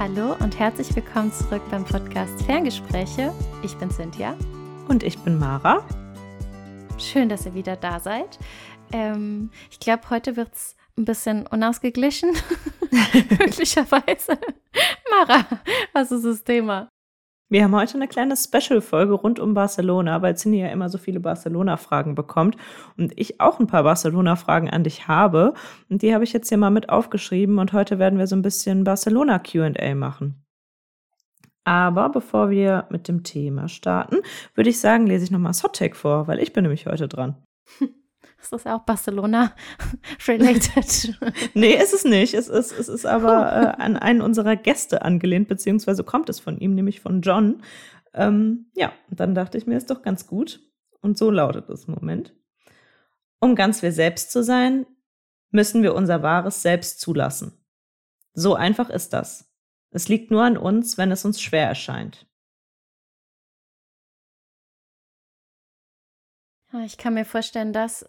Hallo und herzlich willkommen zurück beim Podcast Ferngespräche. Ich bin Cynthia. Und ich bin Mara. Schön, dass ihr wieder da seid. Ähm, ich glaube, heute wird es ein bisschen unausgeglichen. Möglicherweise. Mara, was ist das Thema? Wir haben heute eine kleine Special-Folge rund um Barcelona, weil Cindy ja immer so viele Barcelona-Fragen bekommt und ich auch ein paar Barcelona-Fragen an dich habe. Und die habe ich jetzt hier mal mit aufgeschrieben und heute werden wir so ein bisschen Barcelona-QA machen. Aber bevor wir mit dem Thema starten, würde ich sagen, lese ich nochmal Sottech vor, weil ich bin nämlich heute dran. Ist das auch Barcelona-related? nee, ist es nicht. Es ist, es ist aber äh, an einen unserer Gäste angelehnt, beziehungsweise kommt es von ihm, nämlich von John. Ähm, ja, und dann dachte ich mir, ist doch ganz gut. Und so lautet es im Moment. Um ganz wir selbst zu sein, müssen wir unser wahres Selbst zulassen. So einfach ist das. Es liegt nur an uns, wenn es uns schwer erscheint. Ich kann mir vorstellen, dass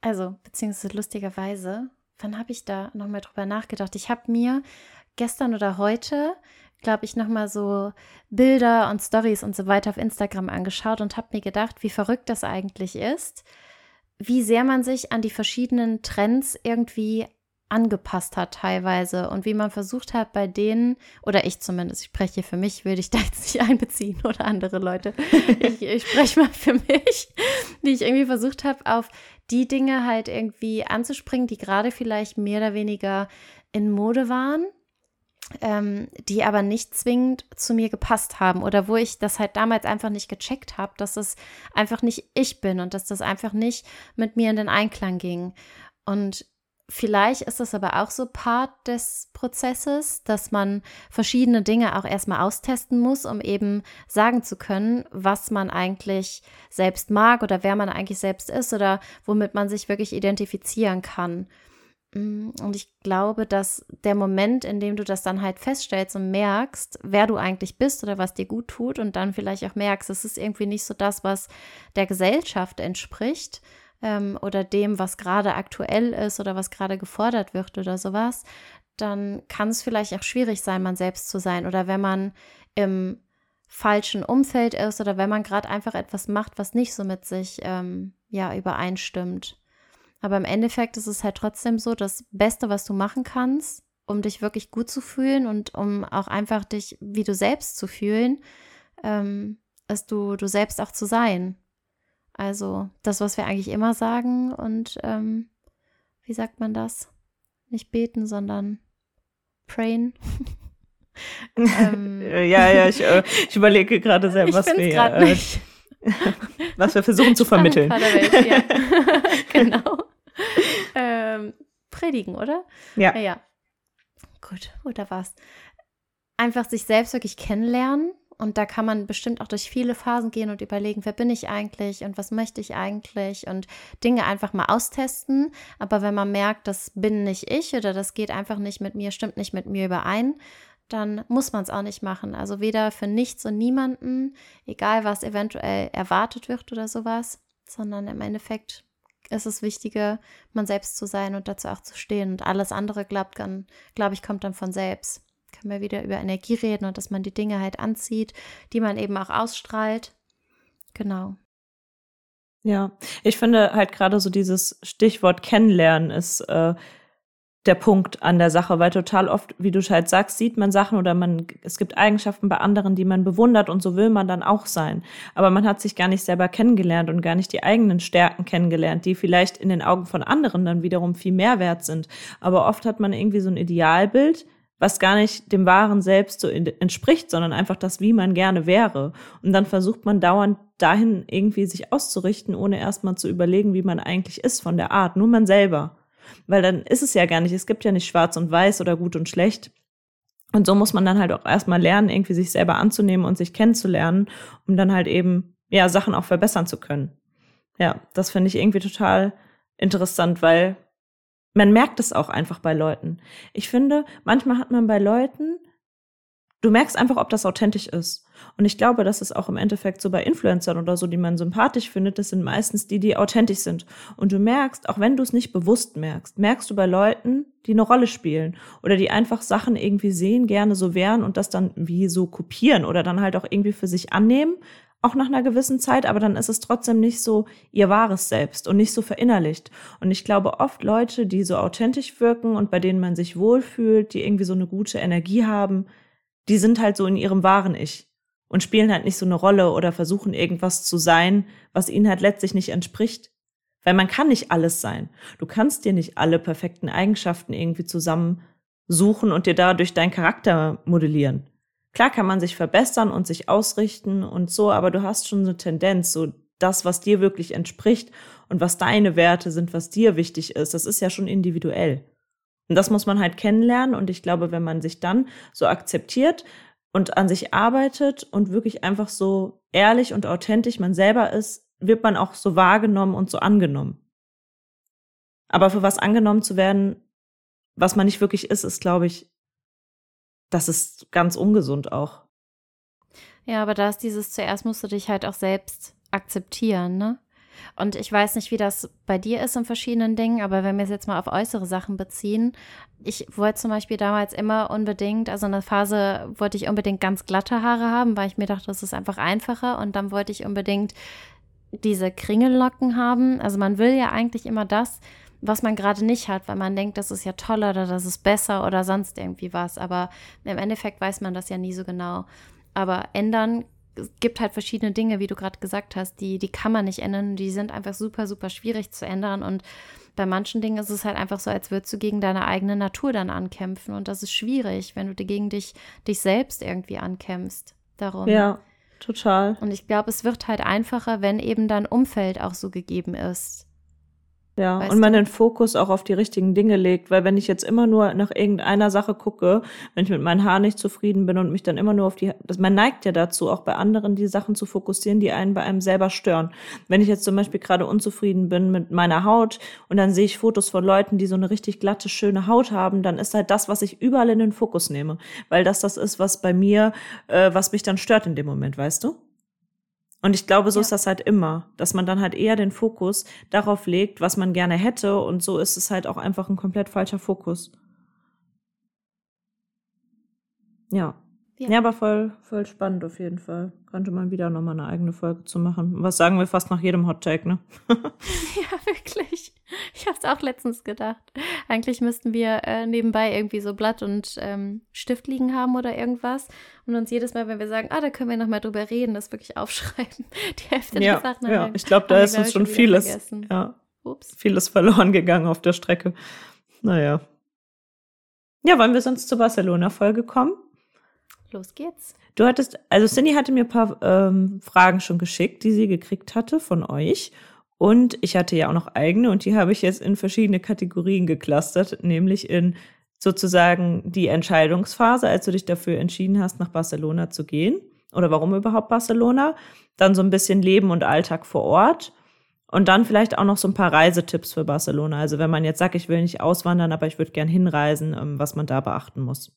also beziehungsweise lustigerweise, wann habe ich da nochmal drüber nachgedacht? Ich habe mir gestern oder heute, glaube ich, nochmal so Bilder und Stories und so weiter auf Instagram angeschaut und habe mir gedacht, wie verrückt das eigentlich ist, wie sehr man sich an die verschiedenen Trends irgendwie angepasst hat teilweise und wie man versucht hat, bei denen, oder ich zumindest, ich spreche für mich, will ich da jetzt nicht einbeziehen oder andere Leute. ich, ich spreche mal für mich, wie ich irgendwie versucht habe, auf die Dinge halt irgendwie anzuspringen, die gerade vielleicht mehr oder weniger in Mode waren. Ähm, die aber nicht zwingend zu mir gepasst haben oder wo ich das halt damals einfach nicht gecheckt habe, dass es einfach nicht ich bin und dass das einfach nicht mit mir in den Einklang ging. Und Vielleicht ist es aber auch so Part des Prozesses, dass man verschiedene Dinge auch erstmal austesten muss, um eben sagen zu können, was man eigentlich selbst mag oder wer man eigentlich selbst ist oder womit man sich wirklich identifizieren kann. Mm, und ich glaube, dass der Moment, in dem du das dann halt feststellst und merkst, wer du eigentlich bist oder was dir gut tut und dann vielleicht auch merkst, es ist irgendwie nicht so das, was der Gesellschaft entspricht, ähm, oder dem, was gerade aktuell ist oder was gerade gefordert wird oder sowas, dann kann es vielleicht auch schwierig sein, man selbst zu sein. Oder wenn man im falschen Umfeld ist oder wenn man gerade einfach etwas macht, was nicht so mit sich ähm, ja übereinstimmt. Aber im Endeffekt ist es halt trotzdem so, das Beste, was du machen kannst, um dich wirklich gut zu fühlen und um auch einfach dich wie du selbst zu fühlen, ähm, ist du, du selbst auch zu sein. Also das, was wir eigentlich immer sagen und ähm, wie sagt man das? Nicht beten, sondern prayen. ähm, ja, ja, ich, äh, ich überlege gerade sehr, was wir, äh, was wir versuchen zu vermitteln. Ja. genau. Ähm, predigen, oder? Ja. ja. Ja. Gut, oder was? Einfach sich selbst wirklich kennenlernen und da kann man bestimmt auch durch viele Phasen gehen und überlegen, wer bin ich eigentlich und was möchte ich eigentlich und Dinge einfach mal austesten. Aber wenn man merkt, das bin nicht ich oder das geht einfach nicht mit mir, stimmt nicht mit mir überein, dann muss man es auch nicht machen. Also weder für nichts und niemanden, egal was eventuell erwartet wird oder sowas, sondern im Endeffekt ist es wichtiger, man selbst zu sein und dazu auch zu stehen. Und alles andere, glaubt glaube ich, kommt dann von selbst können wir wieder über Energie reden und dass man die Dinge halt anzieht, die man eben auch ausstrahlt. Genau. Ja, ich finde halt gerade so dieses Stichwort kennenlernen ist äh, der Punkt an der Sache, weil total oft, wie du halt sagst, sieht man Sachen oder man, es gibt Eigenschaften bei anderen, die man bewundert und so will man dann auch sein. Aber man hat sich gar nicht selber kennengelernt und gar nicht die eigenen Stärken kennengelernt, die vielleicht in den Augen von anderen dann wiederum viel mehr wert sind. Aber oft hat man irgendwie so ein Idealbild, was gar nicht dem wahren Selbst so entspricht, sondern einfach das, wie man gerne wäre. Und dann versucht man dauernd dahin irgendwie sich auszurichten, ohne erstmal zu überlegen, wie man eigentlich ist von der Art. Nur man selber. Weil dann ist es ja gar nicht, es gibt ja nicht schwarz und weiß oder gut und schlecht. Und so muss man dann halt auch erstmal lernen, irgendwie sich selber anzunehmen und sich kennenzulernen, um dann halt eben, ja, Sachen auch verbessern zu können. Ja, das finde ich irgendwie total interessant, weil man merkt es auch einfach bei Leuten. Ich finde, manchmal hat man bei Leuten Du merkst einfach, ob das authentisch ist. Und ich glaube, das ist auch im Endeffekt so bei Influencern oder so, die man sympathisch findet, das sind meistens die, die authentisch sind. Und du merkst, auch wenn du es nicht bewusst merkst, merkst du bei Leuten, die eine Rolle spielen oder die einfach Sachen irgendwie sehen, gerne so wären und das dann wie so kopieren oder dann halt auch irgendwie für sich annehmen, auch nach einer gewissen Zeit, aber dann ist es trotzdem nicht so ihr wahres Selbst und nicht so verinnerlicht. Und ich glaube, oft Leute, die so authentisch wirken und bei denen man sich wohlfühlt, die irgendwie so eine gute Energie haben, die sind halt so in ihrem wahren Ich und spielen halt nicht so eine Rolle oder versuchen irgendwas zu sein, was ihnen halt letztlich nicht entspricht. Weil man kann nicht alles sein. Du kannst dir nicht alle perfekten Eigenschaften irgendwie zusammensuchen und dir dadurch deinen Charakter modellieren. Klar kann man sich verbessern und sich ausrichten und so, aber du hast schon eine Tendenz, so das, was dir wirklich entspricht und was deine Werte sind, was dir wichtig ist, das ist ja schon individuell. Und das muss man halt kennenlernen. Und ich glaube, wenn man sich dann so akzeptiert und an sich arbeitet und wirklich einfach so ehrlich und authentisch man selber ist, wird man auch so wahrgenommen und so angenommen. Aber für was angenommen zu werden, was man nicht wirklich ist, ist, glaube ich, das ist ganz ungesund auch. Ja, aber da ist dieses zuerst musst du dich halt auch selbst akzeptieren, ne? Und ich weiß nicht, wie das bei dir ist in verschiedenen Dingen, aber wenn wir es jetzt mal auf äußere Sachen beziehen, ich wollte zum Beispiel damals immer unbedingt, also in der Phase wollte ich unbedingt ganz glatte Haare haben, weil ich mir dachte, das ist einfach einfacher. Und dann wollte ich unbedingt diese Kringellocken haben. Also man will ja eigentlich immer das, was man gerade nicht hat, weil man denkt, das ist ja toller oder das ist besser oder sonst irgendwie was. Aber im Endeffekt weiß man das ja nie so genau. Aber ändern es gibt halt verschiedene Dinge, wie du gerade gesagt hast, die, die kann man nicht ändern. Die sind einfach super, super schwierig zu ändern. Und bei manchen Dingen ist es halt einfach so, als würdest du gegen deine eigene Natur dann ankämpfen. Und das ist schwierig, wenn du gegen dich, dich selbst irgendwie ankämpfst. Darum. Ja, total. Und ich glaube, es wird halt einfacher, wenn eben dein Umfeld auch so gegeben ist. Ja, weißt und man du? den Fokus auch auf die richtigen Dinge legt, weil wenn ich jetzt immer nur nach irgendeiner Sache gucke, wenn ich mit meinen Haaren nicht zufrieden bin und mich dann immer nur auf die, das, man neigt ja dazu, auch bei anderen die Sachen zu fokussieren, die einen bei einem selber stören. Wenn ich jetzt zum Beispiel gerade unzufrieden bin mit meiner Haut und dann sehe ich Fotos von Leuten, die so eine richtig glatte, schöne Haut haben, dann ist halt das, was ich überall in den Fokus nehme, weil das das ist, was bei mir, äh, was mich dann stört in dem Moment, weißt du? Und ich glaube, so ja. ist das halt immer, dass man dann halt eher den Fokus darauf legt, was man gerne hätte. Und so ist es halt auch einfach ein komplett falscher Fokus. Ja. Ja, ja aber voll, voll spannend auf jeden Fall. Könnte man wieder nochmal eine eigene Folge zu machen. Was sagen wir fast nach jedem Hot Take, ne? ja, wirklich. Ich habe es auch letztens gedacht. Eigentlich müssten wir äh, nebenbei irgendwie so Blatt und ähm, Stift liegen haben oder irgendwas und uns jedes Mal, wenn wir sagen, ah, da können wir noch mal drüber reden, das wirklich aufschreiben. Die Hälfte ja, der Sachen. Ja, ich glaube, da ist uns schon vieles, ja, Ups. vieles verloren gegangen auf der Strecke. Naja. Ja, wollen wir sonst zur Barcelona-Folge kommen? Los geht's. Du hattest, also Cindy hatte mir ein paar ähm, Fragen schon geschickt, die sie gekriegt hatte von euch. Und ich hatte ja auch noch eigene und die habe ich jetzt in verschiedene Kategorien geklustert, nämlich in sozusagen die Entscheidungsphase, als du dich dafür entschieden hast, nach Barcelona zu gehen. Oder warum überhaupt Barcelona? Dann so ein bisschen Leben und Alltag vor Ort. Und dann vielleicht auch noch so ein paar Reisetipps für Barcelona. Also wenn man jetzt sagt, ich will nicht auswandern, aber ich würde gern hinreisen, ähm, was man da beachten muss.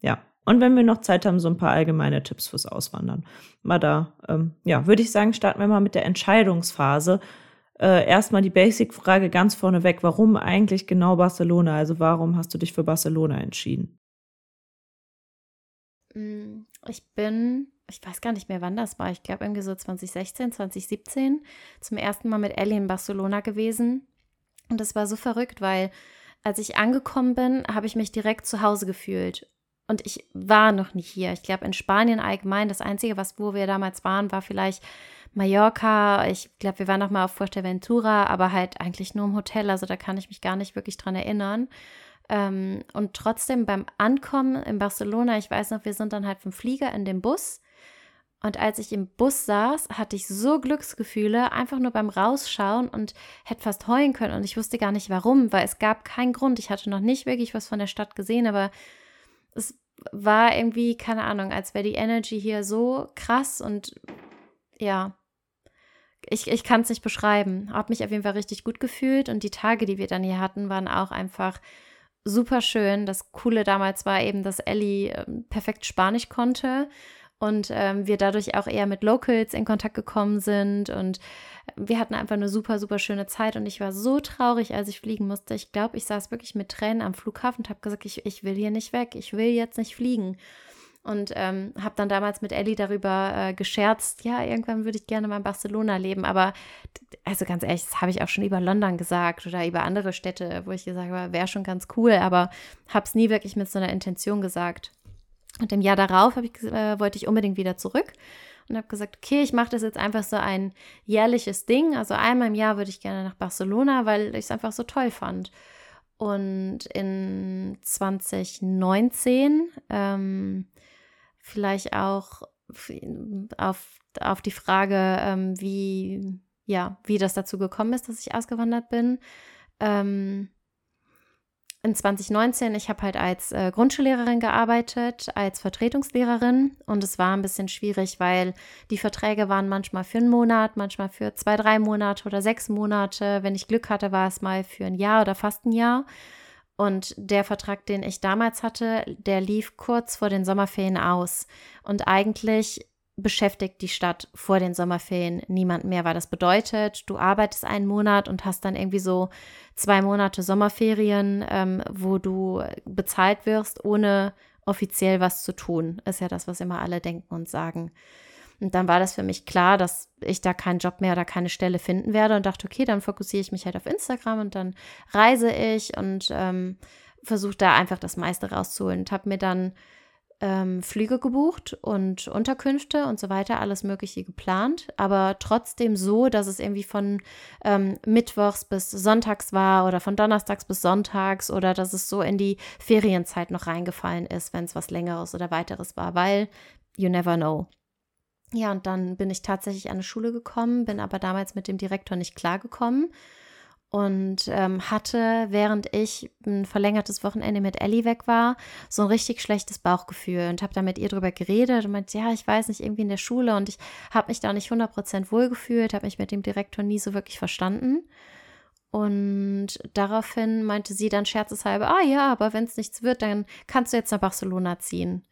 Ja. Und wenn wir noch Zeit haben, so ein paar allgemeine Tipps fürs Auswandern. Mal da, ähm, ja, würde ich sagen, starten wir mal mit der Entscheidungsphase äh, erstmal die Basic-Frage ganz vorneweg, warum eigentlich genau Barcelona? Also warum hast du dich für Barcelona entschieden? Mm, ich bin, ich weiß gar nicht mehr, wann das war. Ich glaube irgendwie so 2016, 2017 zum ersten Mal mit Ellie in Barcelona gewesen. Und das war so verrückt, weil als ich angekommen bin, habe ich mich direkt zu Hause gefühlt. Und ich war noch nicht hier. Ich glaube, in Spanien allgemein, das Einzige, was, wo wir damals waren, war vielleicht Mallorca. Ich glaube, wir waren noch mal auf Fuerteventura, aber halt eigentlich nur im Hotel. Also da kann ich mich gar nicht wirklich dran erinnern. Ähm, und trotzdem beim Ankommen in Barcelona, ich weiß noch, wir sind dann halt vom Flieger in den Bus. Und als ich im Bus saß, hatte ich so Glücksgefühle, einfach nur beim Rausschauen und hätte fast heulen können. Und ich wusste gar nicht warum, weil es gab keinen Grund. Ich hatte noch nicht wirklich was von der Stadt gesehen, aber es war irgendwie, keine Ahnung, als wäre die Energy hier so krass und ja, ich, ich kann es nicht beschreiben. Habe mich auf jeden Fall richtig gut gefühlt und die Tage, die wir dann hier hatten, waren auch einfach super schön. Das Coole damals war eben, dass Ellie ähm, perfekt Spanisch konnte und ähm, wir dadurch auch eher mit Locals in Kontakt gekommen sind und wir hatten einfach eine super, super schöne Zeit und ich war so traurig, als ich fliegen musste. Ich glaube, ich saß wirklich mit Tränen am Flughafen und habe gesagt, ich, ich will hier nicht weg, ich will jetzt nicht fliegen. Und ähm, habe dann damals mit Ellie darüber äh, gescherzt, ja, irgendwann würde ich gerne mal in Barcelona leben. Aber, also ganz ehrlich, das habe ich auch schon über London gesagt oder über andere Städte, wo ich gesagt habe, wäre schon ganz cool, aber habe es nie wirklich mit so einer Intention gesagt. Und im Jahr darauf ich, äh, wollte ich unbedingt wieder zurück und habe gesagt, okay, ich mache das jetzt einfach so ein jährliches Ding. Also einmal im Jahr würde ich gerne nach Barcelona, weil ich es einfach so toll fand. Und in 2019 ähm, vielleicht auch auf, auf die Frage, ähm, wie, ja, wie das dazu gekommen ist, dass ich ausgewandert bin. Ähm, in 2019, ich habe halt als äh, Grundschullehrerin gearbeitet, als Vertretungslehrerin und es war ein bisschen schwierig, weil die Verträge waren manchmal für einen Monat, manchmal für zwei, drei Monate oder sechs Monate. Wenn ich Glück hatte, war es mal für ein Jahr oder fast ein Jahr. Und der Vertrag, den ich damals hatte, der lief kurz vor den Sommerferien aus. Und eigentlich beschäftigt die Stadt vor den Sommerferien niemand mehr, weil das bedeutet, du arbeitest einen Monat und hast dann irgendwie so zwei Monate Sommerferien, ähm, wo du bezahlt wirst, ohne offiziell was zu tun. Ist ja das, was immer alle denken und sagen. Und dann war das für mich klar, dass ich da keinen Job mehr oder keine Stelle finden werde und dachte, okay, dann fokussiere ich mich halt auf Instagram und dann reise ich und ähm, versuche da einfach das meiste rauszuholen und habe mir dann ähm, Flüge gebucht und Unterkünfte und so weiter, alles Mögliche geplant, aber trotzdem so, dass es irgendwie von ähm, Mittwochs bis Sonntags war oder von Donnerstags bis Sonntags oder dass es so in die Ferienzeit noch reingefallen ist, wenn es was Längeres oder weiteres war, weil you never know. Ja, und dann bin ich tatsächlich an eine Schule gekommen, bin aber damals mit dem Direktor nicht klargekommen und ähm, hatte, während ich ein verlängertes Wochenende mit Ellie weg war, so ein richtig schlechtes Bauchgefühl und habe da mit ihr drüber geredet und meinte, ja, ich weiß nicht, irgendwie in der Schule und ich habe mich da nicht 100% wohlgefühlt, habe mich mit dem Direktor nie so wirklich verstanden. Und daraufhin meinte sie dann scherzeshalber, ah ja, aber wenn es nichts wird, dann kannst du jetzt nach Barcelona ziehen.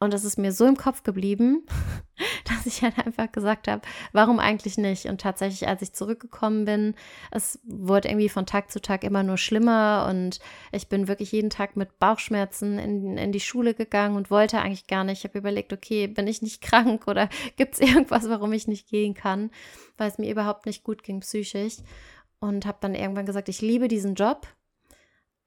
Und das ist mir so im Kopf geblieben, dass ich halt einfach gesagt habe, warum eigentlich nicht? Und tatsächlich, als ich zurückgekommen bin, es wurde irgendwie von Tag zu Tag immer nur schlimmer und ich bin wirklich jeden Tag mit Bauchschmerzen in, in die Schule gegangen und wollte eigentlich gar nicht. Ich habe überlegt, okay, bin ich nicht krank oder gibt es irgendwas, warum ich nicht gehen kann, weil es mir überhaupt nicht gut ging psychisch. Und habe dann irgendwann gesagt, ich liebe diesen Job,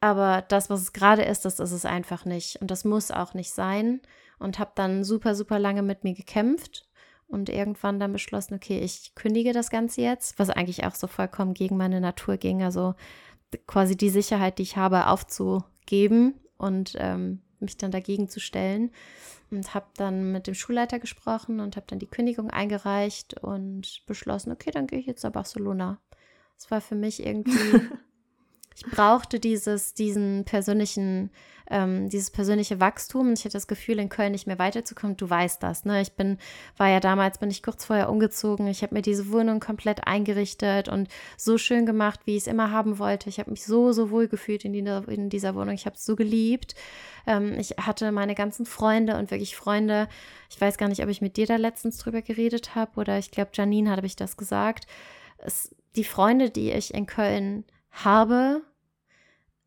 aber das, was es gerade ist, das ist es einfach nicht. Und das muss auch nicht sein und habe dann super, super lange mit mir gekämpft und irgendwann dann beschlossen, okay, ich kündige das Ganze jetzt, was eigentlich auch so vollkommen gegen meine Natur ging. Also quasi die Sicherheit, die ich habe, aufzugeben und ähm, mich dann dagegen zu stellen. Und habe dann mit dem Schulleiter gesprochen und habe dann die Kündigung eingereicht und beschlossen, okay, dann gehe ich jetzt nach Barcelona. Es war für mich irgendwie ich brauchte dieses, diesen persönlichen, ähm, dieses persönliche Wachstum. Ich hatte das Gefühl, in Köln nicht mehr weiterzukommen. Du weißt das, ne? Ich bin, war ja damals, bin ich kurz vorher umgezogen. Ich habe mir diese Wohnung komplett eingerichtet und so schön gemacht, wie ich es immer haben wollte. Ich habe mich so, so wohl gefühlt in, die, in dieser Wohnung. Ich habe es so geliebt. Ähm, ich hatte meine ganzen Freunde und wirklich Freunde. Ich weiß gar nicht, ob ich mit dir da letztens drüber geredet habe oder ich glaube, Janine habe ich das gesagt. Es, die Freunde, die ich in Köln habe,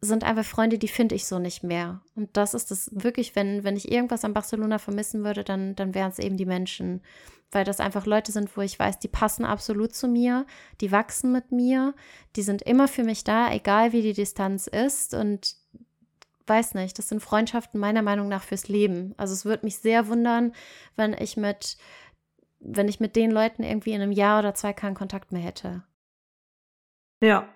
sind einfach Freunde, die finde ich so nicht mehr. Und das ist es wirklich, wenn, wenn ich irgendwas an Barcelona vermissen würde, dann, dann wären es eben die Menschen. Weil das einfach Leute sind, wo ich weiß, die passen absolut zu mir, die wachsen mit mir, die sind immer für mich da, egal wie die Distanz ist. Und weiß nicht, das sind Freundschaften meiner Meinung nach fürs Leben. Also es würde mich sehr wundern, wenn ich mit, wenn ich mit den Leuten irgendwie in einem Jahr oder zwei keinen Kontakt mehr hätte. Ja,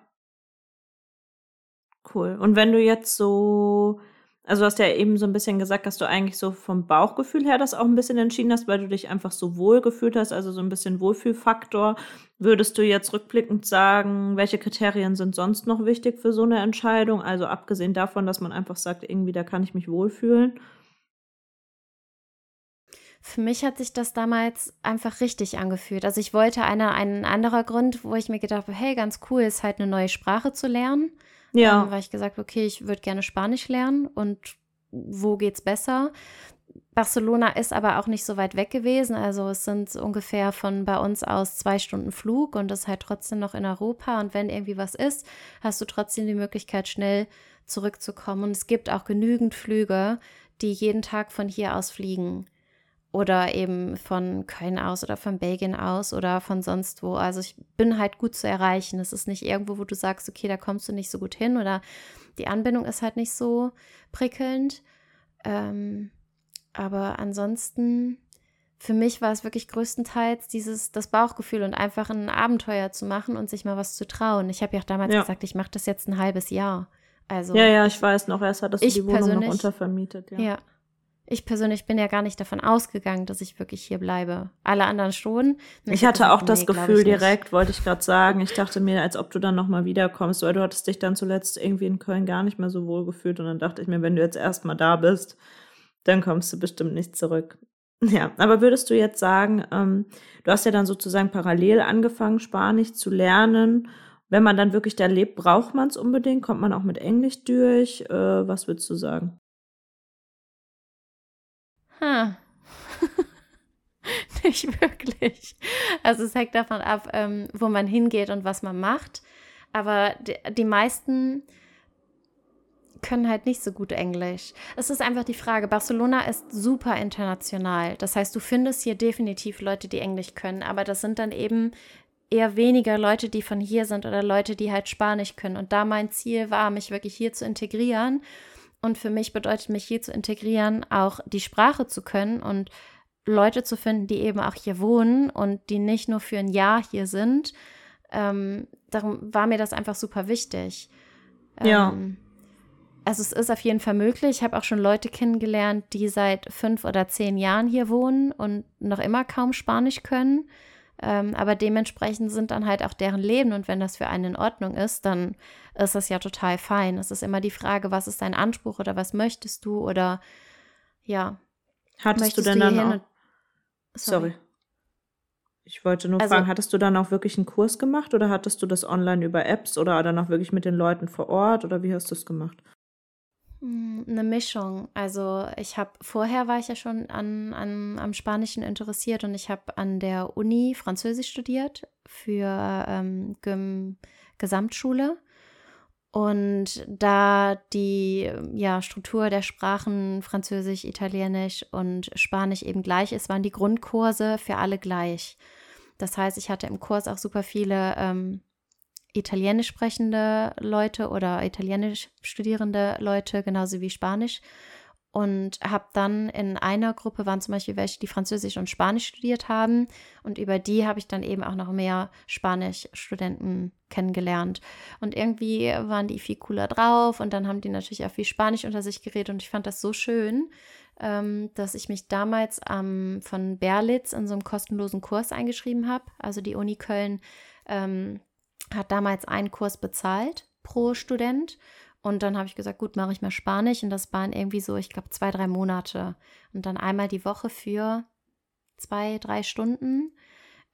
Cool. Und wenn du jetzt so, also du hast ja eben so ein bisschen gesagt, dass du eigentlich so vom Bauchgefühl her das auch ein bisschen entschieden hast, weil du dich einfach so wohl gefühlt hast, also so ein bisschen Wohlfühlfaktor. Würdest du jetzt rückblickend sagen, welche Kriterien sind sonst noch wichtig für so eine Entscheidung? Also abgesehen davon, dass man einfach sagt, irgendwie da kann ich mich wohlfühlen. Für mich hat sich das damals einfach richtig angefühlt. Also ich wollte eine, ein anderer Grund, wo ich mir gedacht habe, hey, ganz cool ist halt eine neue Sprache zu lernen. Ja. Ähm, weil ich gesagt, okay, ich würde gerne Spanisch lernen und wo geht's besser? Barcelona ist aber auch nicht so weit weg gewesen. Also es sind ungefähr von bei uns aus zwei Stunden Flug und das ist halt trotzdem noch in Europa. Und wenn irgendwie was ist, hast du trotzdem die Möglichkeit, schnell zurückzukommen. Und es gibt auch genügend Flüge, die jeden Tag von hier aus fliegen. Oder eben von Köln aus oder von Belgien aus oder von sonst wo. Also ich bin halt gut zu erreichen. Es ist nicht irgendwo, wo du sagst, okay, da kommst du nicht so gut hin oder die Anbindung ist halt nicht so prickelnd. Ähm, aber ansonsten, für mich war es wirklich größtenteils dieses, das Bauchgefühl und einfach ein Abenteuer zu machen und sich mal was zu trauen. Ich habe ja auch damals ja. gesagt, ich mache das jetzt ein halbes Jahr. Also, ja, ja, ich weiß noch, erst hattest du die Wohnung noch untervermietet. Ja. ja. Ich persönlich bin ja gar nicht davon ausgegangen, dass ich wirklich hier bleibe. Alle anderen schon. Ich, ich hatte auch das nee, Gefühl direkt, wollte ich gerade sagen. Ich dachte mir, als ob du dann nochmal wiederkommst, weil du hattest dich dann zuletzt irgendwie in Köln gar nicht mehr so wohl gefühlt. Und dann dachte ich mir, wenn du jetzt erstmal da bist, dann kommst du bestimmt nicht zurück. Ja, aber würdest du jetzt sagen, ähm, du hast ja dann sozusagen parallel angefangen, Spanisch zu lernen wenn man dann wirklich da lebt, braucht man es unbedingt? Kommt man auch mit Englisch durch? Äh, was würdest du sagen? Ha. Nicht wirklich. Also es hängt davon ab, ähm, wo man hingeht und was man macht. Aber die, die meisten können halt nicht so gut Englisch. Es ist einfach die Frage, Barcelona ist super international. Das heißt, du findest hier definitiv Leute, die Englisch können, aber das sind dann eben eher weniger Leute, die von hier sind oder Leute, die halt Spanisch können. Und da mein Ziel war, mich wirklich hier zu integrieren. Und für mich bedeutet mich hier zu integrieren, auch die Sprache zu können und Leute zu finden, die eben auch hier wohnen und die nicht nur für ein Jahr hier sind. Ähm, darum war mir das einfach super wichtig. Ja. Ähm, also es ist auf jeden Fall möglich. Ich habe auch schon Leute kennengelernt, die seit fünf oder zehn Jahren hier wohnen und noch immer kaum Spanisch können. Ähm, aber dementsprechend sind dann halt auch deren Leben und wenn das für einen in Ordnung ist, dann ist das ja total fein. Es ist immer die Frage, was ist dein Anspruch oder was möchtest du oder ja. Hattest du denn du dann auch? Sorry. Sorry. Ich wollte nur also, fragen, hattest du dann auch wirklich einen Kurs gemacht oder hattest du das online über Apps oder dann auch wirklich mit den Leuten vor Ort oder wie hast du es gemacht? Hm, eine Mischung. Also ich habe vorher war ich ja schon an, an, am Spanischen interessiert und ich habe an der Uni Französisch studiert für ähm, Gesamtschule. Und da die ja, Struktur der Sprachen Französisch, Italienisch und Spanisch eben gleich ist, waren die Grundkurse für alle gleich. Das heißt, ich hatte im Kurs auch super viele ähm, Italienisch sprechende Leute oder Italienisch studierende Leute, genauso wie Spanisch. Und habe dann in einer Gruppe waren zum Beispiel welche, die Französisch und Spanisch studiert haben. Und über die habe ich dann eben auch noch mehr Spanisch-Studenten kennengelernt. Und irgendwie waren die viel cooler drauf. Und dann haben die natürlich auch viel Spanisch unter sich geredet. Und ich fand das so schön, ähm, dass ich mich damals ähm, von Berlitz in so einem kostenlosen Kurs eingeschrieben habe. Also die Uni Köln ähm, hat damals einen Kurs bezahlt pro Student. Und dann habe ich gesagt, gut, mache ich mal Spanisch. Und das waren irgendwie so, ich glaube, zwei, drei Monate. Und dann einmal die Woche für zwei, drei Stunden.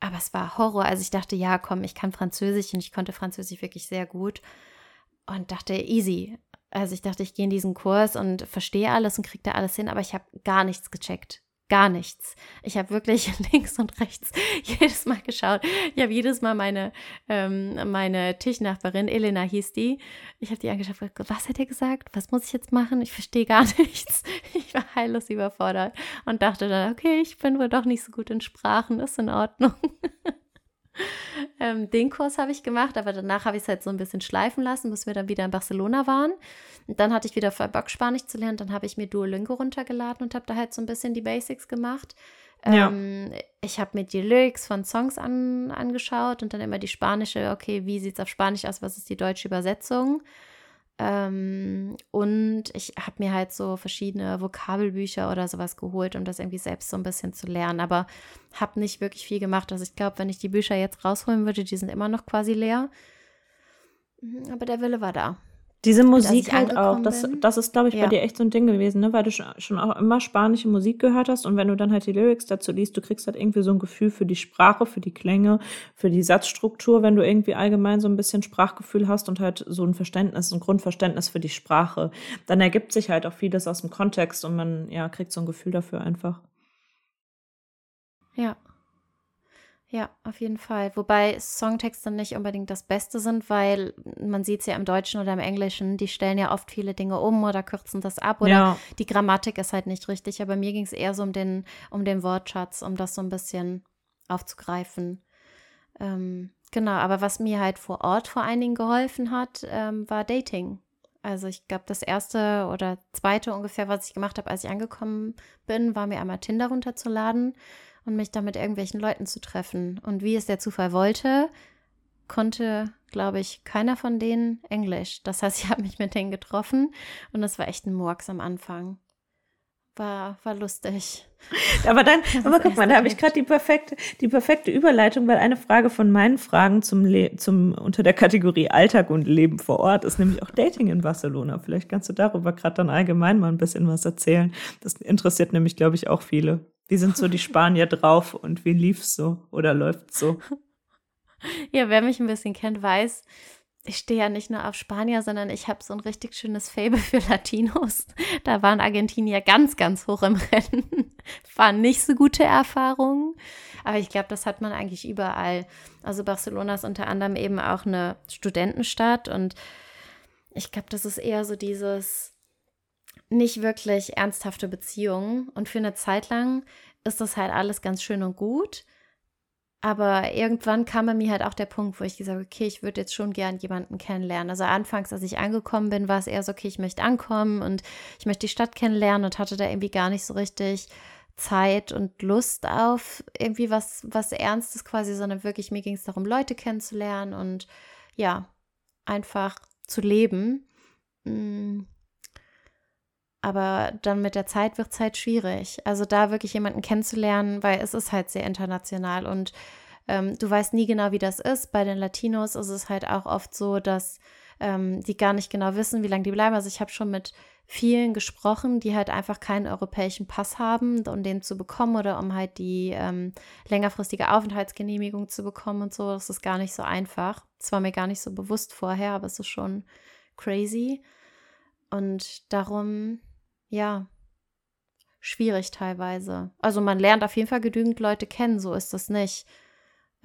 Aber es war Horror. Also ich dachte, ja, komm, ich kann Französisch und ich konnte Französisch wirklich sehr gut. Und dachte, easy. Also ich dachte, ich gehe in diesen Kurs und verstehe alles und kriege da alles hin, aber ich habe gar nichts gecheckt gar nichts. Ich habe wirklich links und rechts jedes Mal geschaut. Ich habe jedes Mal meine, ähm, meine Tischnachbarin, Elena hieß die, ich habe die angeschaut, was hat er gesagt? Was muss ich jetzt machen? Ich verstehe gar nichts. Ich war heillos überfordert und dachte dann, okay, ich bin wohl doch nicht so gut in Sprachen, ist in Ordnung. ähm, den Kurs habe ich gemacht, aber danach habe ich es halt so ein bisschen schleifen lassen, bis wir dann wieder in Barcelona waren. Und dann hatte ich wieder voll Bock, Spanisch zu lernen. Dann habe ich mir Duolingo runtergeladen und habe da halt so ein bisschen die Basics gemacht. Ja. Ähm, ich habe mir die Lyrics von Songs an, angeschaut und dann immer die spanische, okay, wie sieht es auf Spanisch aus, was ist die deutsche Übersetzung? Ähm, und ich habe mir halt so verschiedene Vokabelbücher oder sowas geholt, um das irgendwie selbst so ein bisschen zu lernen. Aber habe nicht wirklich viel gemacht. Also ich glaube, wenn ich die Bücher jetzt rausholen würde, die sind immer noch quasi leer. Mhm, aber der Wille war da. Diese Musik halt auch, das, das ist, glaube ich, ja. bei dir echt so ein Ding gewesen, ne? weil du schon auch immer spanische Musik gehört hast und wenn du dann halt die Lyrics dazu liest, du kriegst halt irgendwie so ein Gefühl für die Sprache, für die Klänge, für die Satzstruktur, wenn du irgendwie allgemein so ein bisschen Sprachgefühl hast und halt so ein Verständnis, ein Grundverständnis für die Sprache, dann ergibt sich halt auch vieles aus dem Kontext und man ja kriegt so ein Gefühl dafür einfach. Ja, ja, auf jeden Fall. Wobei Songtexte nicht unbedingt das Beste sind, weil man sieht es ja im Deutschen oder im Englischen, die stellen ja oft viele Dinge um oder kürzen das ab oder ja. die Grammatik ist halt nicht richtig. Aber mir ging es eher so um den, um den Wortschatz, um das so ein bisschen aufzugreifen. Ähm, genau, aber was mir halt vor Ort vor allen Dingen geholfen hat, ähm, war Dating. Also ich glaube, das erste oder zweite ungefähr, was ich gemacht habe, als ich angekommen bin, war mir einmal Tinder runterzuladen und mich da mit irgendwelchen Leuten zu treffen. Und wie es der Zufall wollte, konnte, glaube ich, keiner von denen Englisch. Das heißt, ich habe mich mit denen getroffen und das war echt ein Murks am Anfang. War, war lustig. Aber dann, aber guck mal, da habe ich gerade die perfekte, die perfekte Überleitung, weil eine Frage von meinen Fragen zum, Le zum unter der Kategorie Alltag und Leben vor Ort ist nämlich auch Dating in Barcelona. Vielleicht kannst du darüber gerade dann allgemein mal ein bisschen was erzählen. Das interessiert nämlich, glaube ich, auch viele. Wie sind so die Spanier drauf und wie lief's so oder läuft's so? Ja, wer mich ein bisschen kennt, weiß, ich stehe ja nicht nur auf Spanier, sondern ich habe so ein richtig schönes Fable für Latinos. Da waren Argentinier ganz, ganz hoch im Rennen. Waren nicht so gute Erfahrungen. Aber ich glaube, das hat man eigentlich überall. Also Barcelona ist unter anderem eben auch eine Studentenstadt und ich glaube, das ist eher so dieses nicht wirklich ernsthafte Beziehungen. Und für eine Zeit lang ist das halt alles ganz schön und gut. Aber irgendwann kam bei mir halt auch der Punkt, wo ich gesagt habe, okay, ich würde jetzt schon gern jemanden kennenlernen. Also anfangs, als ich angekommen bin, war es eher so, okay, ich möchte ankommen und ich möchte die Stadt kennenlernen und hatte da irgendwie gar nicht so richtig Zeit und Lust auf irgendwie was, was Ernstes quasi, sondern wirklich, mir ging es darum, Leute kennenzulernen und ja, einfach zu leben. Aber dann mit der Zeit wird es halt schwierig. Also da wirklich jemanden kennenzulernen, weil es ist halt sehr international und ähm, du weißt nie genau, wie das ist. Bei den Latinos ist es halt auch oft so, dass ähm, die gar nicht genau wissen, wie lange die bleiben. Also ich habe schon mit vielen gesprochen, die halt einfach keinen europäischen Pass haben, um den zu bekommen oder um halt die ähm, längerfristige Aufenthaltsgenehmigung zu bekommen und so. Das ist gar nicht so einfach. Das war mir gar nicht so bewusst vorher, aber es ist schon crazy. Und darum ja, schwierig teilweise. Also man lernt auf jeden Fall genügend Leute kennen, so ist das nicht.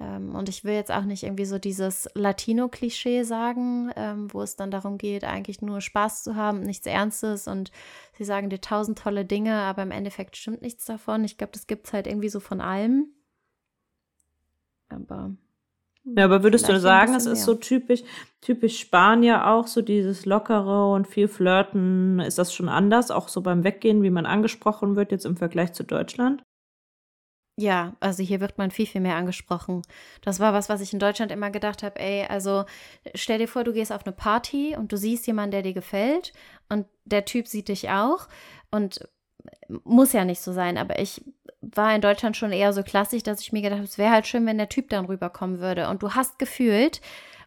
Ähm, und ich will jetzt auch nicht irgendwie so dieses Latino-Klischee sagen, ähm, wo es dann darum geht, eigentlich nur Spaß zu haben, nichts Ernstes und sie sagen dir tausend tolle Dinge, aber im Endeffekt stimmt nichts davon. Ich glaube, das gibt es halt irgendwie so von allem. Aber ja, aber würdest du sagen, es ist so typisch, typisch Spanier auch, so dieses Lockere und viel Flirten, ist das schon anders, auch so beim Weggehen, wie man angesprochen wird jetzt im Vergleich zu Deutschland? Ja, also hier wird man viel, viel mehr angesprochen. Das war was, was ich in Deutschland immer gedacht habe, ey, also stell dir vor, du gehst auf eine Party und du siehst jemanden, der dir gefällt und der Typ sieht dich auch und muss ja nicht so sein, aber ich war in Deutschland schon eher so klassisch, dass ich mir gedacht habe, es wäre halt schön, wenn der Typ dann rüberkommen würde. Und du hast gefühlt,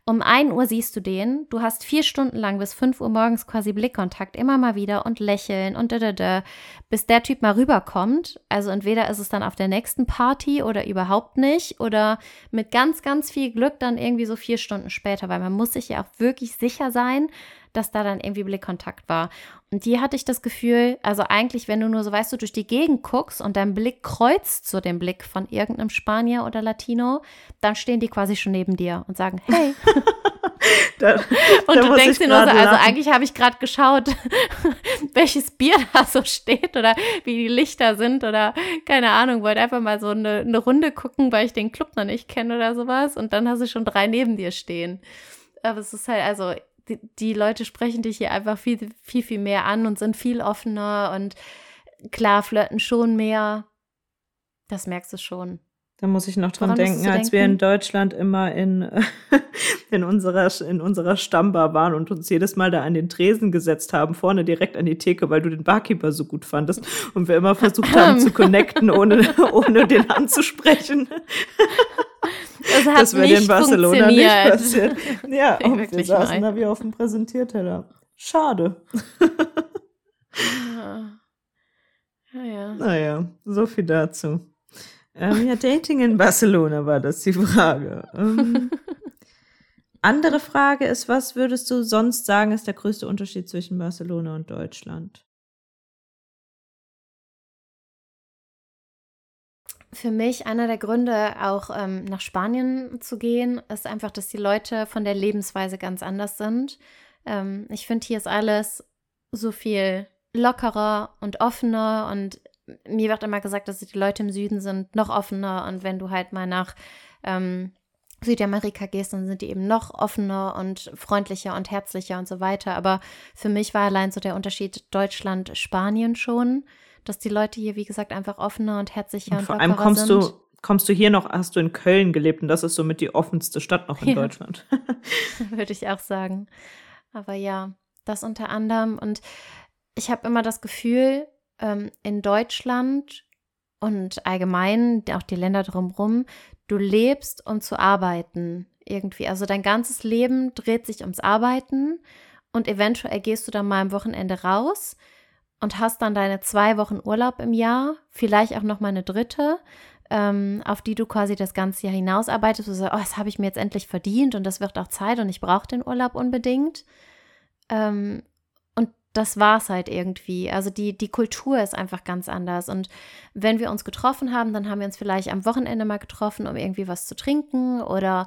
um 1 Uhr siehst du den, du hast vier Stunden lang bis 5 Uhr morgens quasi Blickkontakt, immer mal wieder und lächeln und da, da, da, bis der Typ mal rüberkommt. Also entweder ist es dann auf der nächsten Party oder überhaupt nicht oder mit ganz, ganz viel Glück dann irgendwie so vier Stunden später, weil man muss sich ja auch wirklich sicher sein, dass da dann irgendwie Blickkontakt war. Und die hatte ich das Gefühl, also eigentlich, wenn du nur so, weißt du, durch die Gegend guckst und dein Blick kreuzt zu dem Blick von irgendeinem Spanier oder Latino, dann stehen die quasi schon neben dir und sagen, hey. da, und da du denkst dir nur so, also eigentlich habe ich gerade geschaut, welches Bier da so steht oder wie die Lichter sind oder keine Ahnung, wollte einfach mal so eine, eine Runde gucken, weil ich den Club noch nicht kenne oder sowas und dann hast du schon drei neben dir stehen. Aber es ist halt, also die, die Leute sprechen dich hier einfach viel, viel, viel mehr an und sind viel offener und klar flirten schon mehr. Das merkst du schon. Da muss ich noch dran Woran denken, als denken? wir in Deutschland immer in, in, unserer, in unserer Stammbar waren und uns jedes Mal da an den Tresen gesetzt haben, vorne direkt an die Theke, weil du den Barkeeper so gut fandest und wir immer versucht haben zu connecten, ohne, ohne den anzusprechen. Das hat das nicht in Barcelona nicht passiert. Ja, und wir saßen da wie auf dem Präsentierteller. schade. ja. Ja, ja. Naja, so viel dazu. Ähm, ja, Dating in Barcelona war das die Frage. Ähm, andere Frage ist, was würdest du sonst sagen, ist der größte Unterschied zwischen Barcelona und Deutschland? Für mich einer der Gründe, auch ähm, nach Spanien zu gehen, ist einfach, dass die Leute von der Lebensweise ganz anders sind. Ähm, ich finde, hier ist alles so viel lockerer und offener und mir wird immer gesagt, dass die Leute im Süden sind noch offener und wenn du halt mal nach ähm, Südamerika gehst, dann sind die eben noch offener und freundlicher und herzlicher und so weiter. Aber für mich war allein so der Unterschied Deutschland, Spanien schon, dass die Leute hier, wie gesagt, einfach offener und herzlicher und, und vor allem kommst sind. du kommst du hier noch, hast du in Köln gelebt und das ist somit die offenste Stadt noch in ja. Deutschland. Würde ich auch sagen. Aber ja, das unter anderem. Und ich habe immer das Gefühl, ähm, in Deutschland und allgemein auch die Länder drumherum, du lebst, um zu arbeiten irgendwie. Also dein ganzes Leben dreht sich ums Arbeiten und eventuell gehst du dann mal am Wochenende raus und hast dann deine zwei Wochen Urlaub im Jahr, vielleicht auch noch mal eine dritte, ähm, auf die du quasi das ganze Jahr hinaus arbeitest. Du sagst, oh, das habe ich mir jetzt endlich verdient und das wird auch Zeit und ich brauche den Urlaub unbedingt. Ähm, das war es halt irgendwie. Also die, die Kultur ist einfach ganz anders. Und wenn wir uns getroffen haben, dann haben wir uns vielleicht am Wochenende mal getroffen, um irgendwie was zu trinken oder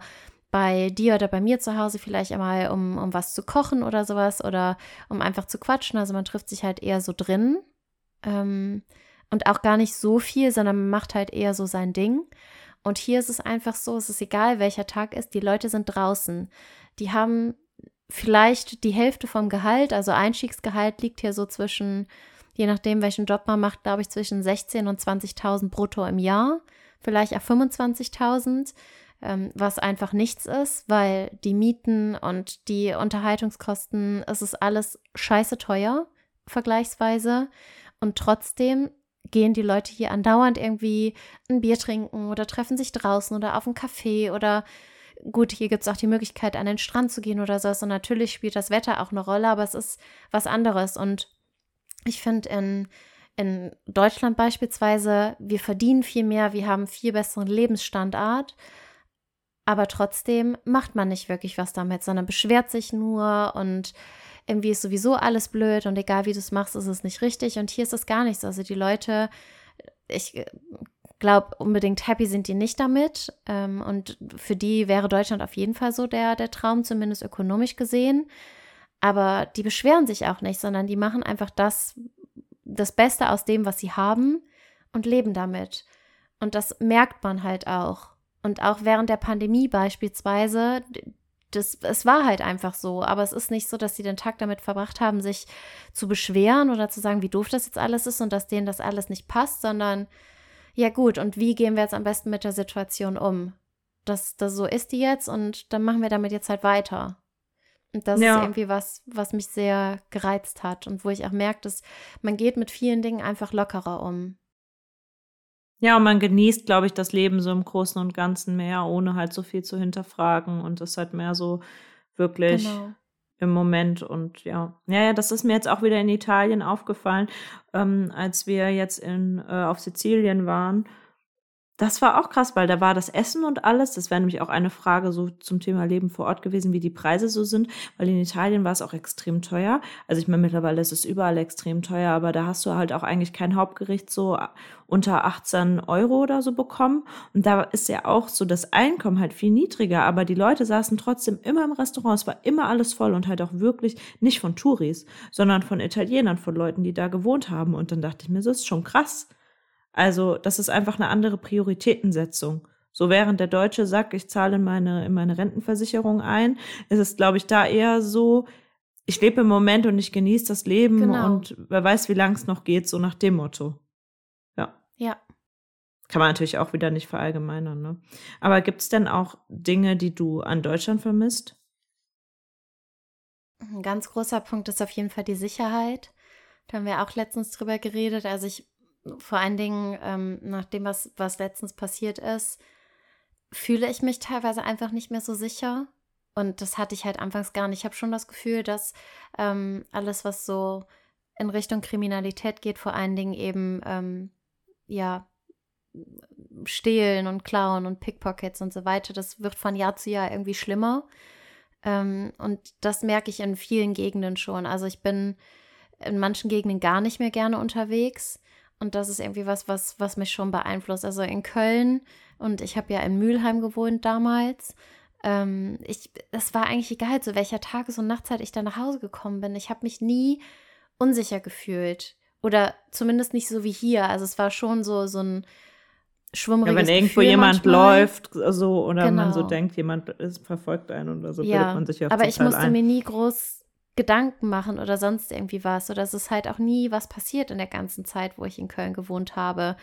bei dir oder bei mir zu Hause vielleicht einmal, um, um was zu kochen oder sowas oder um einfach zu quatschen. Also man trifft sich halt eher so drin. Ähm, und auch gar nicht so viel, sondern man macht halt eher so sein Ding. Und hier ist es einfach so, es ist egal, welcher Tag ist, die Leute sind draußen. Die haben vielleicht die Hälfte vom Gehalt, also Einstiegsgehalt liegt hier so zwischen, je nachdem, welchen Job man macht, glaube ich, zwischen 16.000 und 20.000 brutto im Jahr, vielleicht auch 25.000, ähm, was einfach nichts ist, weil die Mieten und die Unterhaltungskosten, es ist alles scheiße teuer, vergleichsweise. Und trotzdem gehen die Leute hier andauernd irgendwie ein Bier trinken oder treffen sich draußen oder auf einen Café oder Gut, hier gibt es auch die Möglichkeit, an den Strand zu gehen oder so. Und natürlich spielt das Wetter auch eine Rolle, aber es ist was anderes. Und ich finde, in, in Deutschland beispielsweise, wir verdienen viel mehr, wir haben viel besseren Lebensstandard. Aber trotzdem macht man nicht wirklich was damit, sondern beschwert sich nur und irgendwie ist sowieso alles blöd und egal wie du es machst, ist es nicht richtig. Und hier ist es gar nichts. Also die Leute, ich glaube, unbedingt happy sind die nicht damit. Ähm, und für die wäre Deutschland auf jeden Fall so der, der Traum, zumindest ökonomisch gesehen. Aber die beschweren sich auch nicht, sondern die machen einfach das, das Beste aus dem, was sie haben und leben damit. Und das merkt man halt auch. Und auch während der Pandemie beispielsweise, das, es war halt einfach so. Aber es ist nicht so, dass sie den Tag damit verbracht haben, sich zu beschweren oder zu sagen, wie doof das jetzt alles ist und dass denen das alles nicht passt, sondern ja gut, und wie gehen wir jetzt am besten mit der Situation um? Das, das so ist die jetzt und dann machen wir damit jetzt halt weiter. Und das ja. ist irgendwie was, was mich sehr gereizt hat und wo ich auch merke, dass man geht mit vielen Dingen einfach lockerer um. Ja, und man genießt, glaube ich, das Leben so im Großen und Ganzen mehr, ohne halt so viel zu hinterfragen und das halt mehr so wirklich genau im Moment. Und ja, ja, ja, das ist mir jetzt auch wieder in Italien aufgefallen, ähm, als wir jetzt in, äh, auf Sizilien waren das war auch krass, weil da war das Essen und alles. Das wäre nämlich auch eine Frage so zum Thema Leben vor Ort gewesen, wie die Preise so sind, weil in Italien war es auch extrem teuer. Also ich meine, mittlerweile ist es überall extrem teuer, aber da hast du halt auch eigentlich kein Hauptgericht so unter 18 Euro oder so bekommen. Und da ist ja auch so das Einkommen halt viel niedriger, aber die Leute saßen trotzdem immer im Restaurant. Es war immer alles voll und halt auch wirklich nicht von Touris, sondern von Italienern, von Leuten, die da gewohnt haben. Und dann dachte ich mir, das ist schon krass also, das ist einfach eine andere Prioritätensetzung. So während der Deutsche sagt, ich zahle in meine, in meine Rentenversicherung ein, ist es, glaube ich, da eher so, ich lebe im Moment und ich genieße das Leben genau. und wer weiß, wie lang es noch geht, so nach dem Motto. Ja. Ja. Kann man natürlich auch wieder nicht verallgemeinern, ne? Aber gibt es denn auch Dinge, die du an Deutschland vermisst? Ein ganz großer Punkt ist auf jeden Fall die Sicherheit. Da haben wir auch letztens drüber geredet. Also ich vor allen Dingen ähm, nach dem, was, was letztens passiert ist, fühle ich mich teilweise einfach nicht mehr so sicher. Und das hatte ich halt anfangs gar nicht. Ich habe schon das Gefühl, dass ähm, alles, was so in Richtung Kriminalität geht, vor allen Dingen eben, ähm, ja, Stehlen und Klauen und Pickpockets und so weiter, das wird von Jahr zu Jahr irgendwie schlimmer. Ähm, und das merke ich in vielen Gegenden schon. Also ich bin in manchen Gegenden gar nicht mehr gerne unterwegs. Und das ist irgendwie was, was, was mich schon beeinflusst. Also in Köln und ich habe ja in Mülheim gewohnt damals. Ähm, ich, es war eigentlich egal, zu welcher Tages- und Nachtzeit ich da nach Hause gekommen bin. Ich habe mich nie unsicher gefühlt. Oder zumindest nicht so wie hier. Also es war schon so, so ein schwummriges Ja, wenn irgendwo Gefühl jemand manchmal. läuft, so, oder man so Genau. denkt, jemand ist, verfolgt einen oder so, Ja, man sich ja aber ich musste mir nie groß Gedanken machen oder sonst irgendwie was. Oder es ist halt auch nie was passiert in der ganzen Zeit, wo ich in Köln gewohnt habe.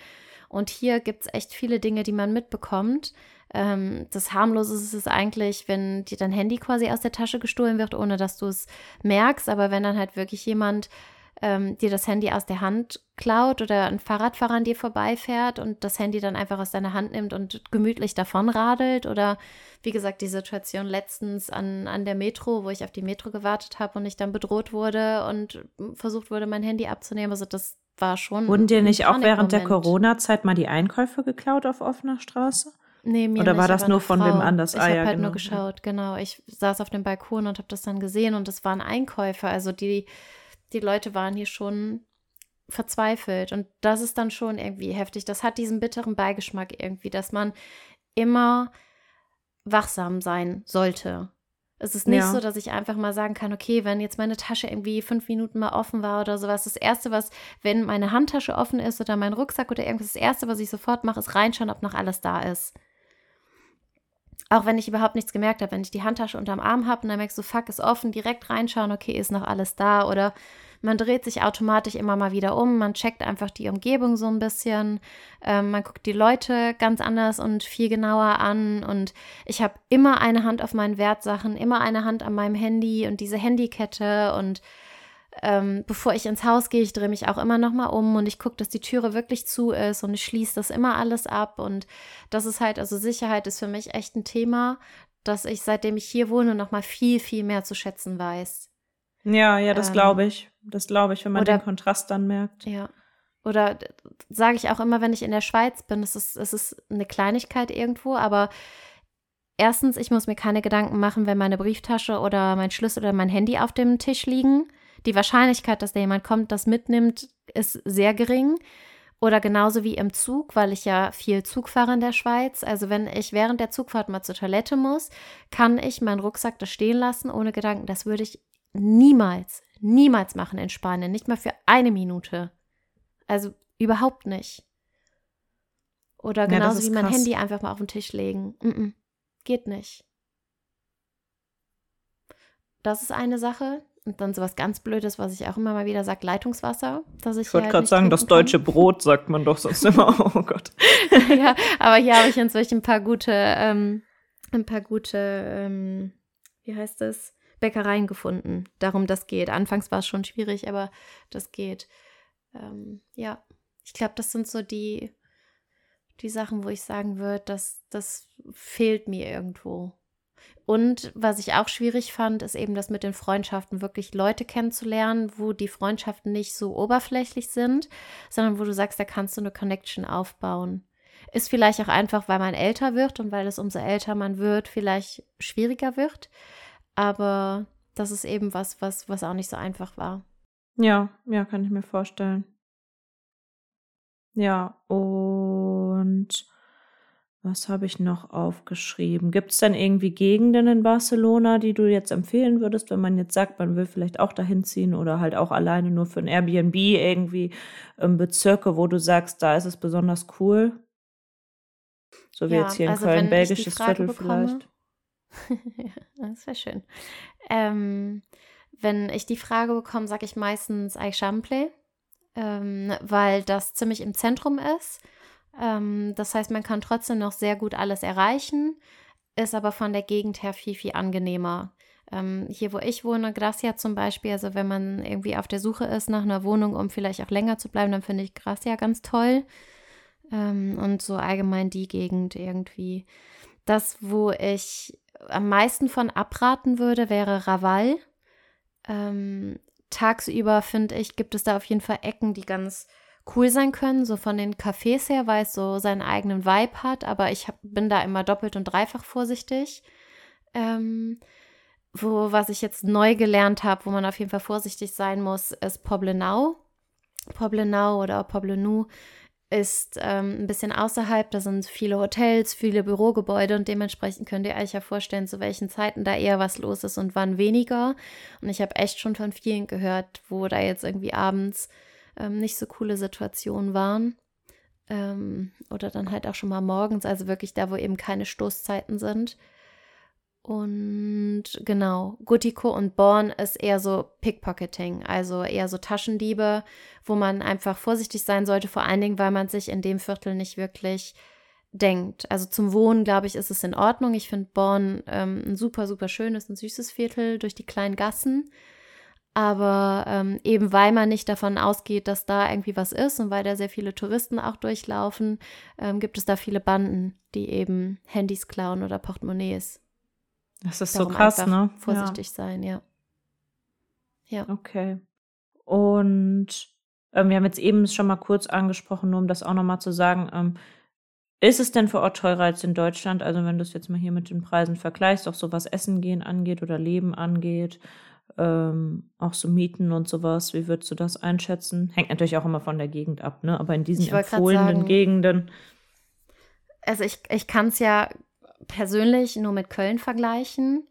Und hier gibt es echt viele Dinge, die man mitbekommt. Ähm, das Harmlose ist es eigentlich, wenn dir dein Handy quasi aus der Tasche gestohlen wird, ohne dass du es merkst. Aber wenn dann halt wirklich jemand ähm, dir das Handy aus der Hand klaut oder ein Fahrradfahrer an dir vorbeifährt und das Handy dann einfach aus deiner Hand nimmt und gemütlich davonradelt oder wie gesagt die Situation letztens an, an der Metro, wo ich auf die Metro gewartet habe und ich dann bedroht wurde und versucht wurde, mein Handy abzunehmen. Also das war schon. Wurden dir nicht auch während der. Corona-Zeit mal die Einkäufe geklaut auf offener Straße? Nee, mir Oder war nicht, das nur von wem anders? Ich Ah, habe ja, halt nur genau. geschaut, genau. Ich saß auf dem Balkon und habe das dann gesehen und es waren Einkäufer. Also die, die Leute waren hier schon verzweifelt und das ist dann schon irgendwie heftig. Das hat diesen bitteren Beigeschmack irgendwie, dass man immer wachsam sein sollte. Es ist nicht Ja. so, dass ich einfach mal sagen kann, okay, wenn jetzt meine Tasche irgendwie fünf Minuten mal offen war oder sowas, das Erste, was, wenn meine Handtasche offen ist oder mein Rucksack oder irgendwas, das Erste, was ich sofort mache, ist reinschauen, ob noch alles da ist. Auch wenn ich überhaupt nichts gemerkt habe, wenn ich die Handtasche unterm Arm habe und dann merkst du, fuck, ist offen, direkt reinschauen, okay, ist noch alles da. Oder man dreht sich automatisch immer mal wieder um, man checkt einfach die Umgebung so ein bisschen, ähm, man guckt die Leute ganz anders und viel genauer an. Und ich habe immer eine Hand auf meinen Wertsachen, immer eine Hand an meinem Handy und diese Handykette und ähm, bevor ich ins Haus gehe, ich drehe mich auch immer noch mal um und ich gucke, dass die Türe wirklich zu ist und ich schließe das immer alles ab und das ist halt, also Sicherheit ist für mich echt ein Thema, dass ich seitdem ich hier wohne noch mal viel, viel mehr zu schätzen weiß. Ja, ja, das Ähm, glaube ich. Das glaube ich, wenn man oder- den Kontrast dann merkt. Ja. Oder sage ich auch immer, wenn ich in der Schweiz bin, es ist, es ist eine Kleinigkeit irgendwo, aber erstens, ich muss mir keine Gedanken machen, wenn meine Brieftasche oder mein Schlüssel oder mein Handy auf dem Tisch liegen. Die Wahrscheinlichkeit, dass da jemand kommt, das mitnimmt, ist sehr gering. Oder genauso wie im Zug, weil ich ja viel Zug fahre in der Schweiz. Also wenn ich während der Zugfahrt mal zur Toilette muss, kann ich meinen Rucksack da stehen lassen ohne Gedanken. Das würde ich niemals, niemals machen in Spanien. Nicht mal für eine Minute. Also überhaupt nicht. Oder Ja, genauso ist wie mein krass. Handy einfach mal auf den Tisch legen. Mm -mm. Geht nicht. Das ist eine Sache. Und dann sowas ganz Blödes, was ich auch immer mal wieder sage, Leitungswasser. Dass ich Ich wollte halt gerade sagen, das kann. deutsche Brot sagt man doch sonst immer. Oh Gott. ja, aber hier habe ich inzwischen ein paar gute, ähm, ein paar gute, ähm, wie heißt es, Bäckereien gefunden. Darum das geht. Anfangs war es schon schwierig, aber das geht. Ähm, ja, ich glaube, das sind so die, die Sachen, wo ich sagen würde, dass das fehlt mir irgendwo. Und was ich auch schwierig fand, ist eben das mit den Freundschaften, wirklich Leute kennenzulernen, wo die Freundschaften nicht so oberflächlich sind, sondern wo du sagst, da kannst du eine Connection aufbauen. Ist vielleicht auch einfach, weil man älter wird und weil es umso älter man wird, vielleicht schwieriger wird. Aber das ist eben was, was, was auch nicht so einfach war. Ja, ja, kann ich mir vorstellen. Ja, und was habe ich noch aufgeschrieben? Gibt es denn irgendwie Gegenden in Barcelona, die du jetzt empfehlen würdest, wenn man jetzt sagt, man will vielleicht auch dahin ziehen oder halt auch alleine nur für ein Airbnb irgendwie ähm, Bezirke, wo du sagst, da ist es besonders cool? So wie Ja, jetzt hier in also Köln, belgisches Viertel bekomme- vielleicht. das wäre schön. Ähm, wenn ich die Frage bekomme, sage ich meistens Eixample, ähm, weil das ziemlich im Zentrum ist. Ähm, das heißt, man kann trotzdem noch sehr gut alles erreichen, ist aber von der Gegend her viel, viel angenehmer. Ähm, hier, wo ich wohne, Gracia zum Beispiel, also wenn man irgendwie auf der Suche ist nach einer Wohnung, um vielleicht auch länger zu bleiben, dann finde ich Gracia ganz toll. Ähm, und so allgemein die Gegend irgendwie. Das, wo ich am meisten von abraten würde, wäre Raval. Ähm, tagsüber, finde ich, gibt es da auf jeden Fall Ecken, die ganz cool sein können, so von den Cafés her, weil es so seinen eigenen Vibe hat, aber ich hab, bin da immer doppelt und dreifach vorsichtig. Ähm, wo, was ich jetzt neu gelernt habe, wo man auf jeden Fall vorsichtig sein muss, ist Poblenau. Poblenau oder Poblenou ist ähm, ein bisschen außerhalb. Da sind viele Hotels, viele Bürogebäude und dementsprechend könnt ihr euch ja vorstellen, zu welchen Zeiten da eher was los ist und wann weniger. Und ich habe echt schon von vielen gehört, wo da jetzt irgendwie abends ähm, nicht so coole Situationen waren. Ähm, oder dann halt auch schon mal morgens, also wirklich da, wo eben keine Stoßzeiten sind. Und genau, Gutiko und Born ist eher so Pickpocketing, also eher so Taschendiebe, wo man einfach vorsichtig sein sollte, vor allen Dingen, weil man sich in dem Viertel nicht wirklich denkt. Also zum Wohnen, glaube ich, ist es in Ordnung. Ich finde Born ähm, ein super, super schönes und süßes Viertel durch die kleinen Gassen. Aber ähm, eben weil man nicht davon ausgeht, dass da irgendwie was ist und weil da sehr viele Touristen auch durchlaufen, ähm, gibt es da viele Banden, die eben Handys klauen oder Portemonnaies. Das ist Darum so krass, ne? Vorsichtig ja. sein, ja. Ja. Okay. Und ähm, wir haben jetzt eben schon mal kurz angesprochen, nur um das auch nochmal zu sagen. Ähm, ist es denn vor Ort teurer als in Deutschland? Also wenn du es jetzt mal hier mit den Preisen vergleichst, auch so was Essen gehen angeht oder Leben angeht, ähm, auch so Mieten und sowas, wie würdest du das einschätzen? Hängt natürlich auch immer von der Gegend ab, ne? Aber in diesen empfohlenen sagen, Gegenden. Also ich, ich kann es ja persönlich nur mit Köln vergleichen.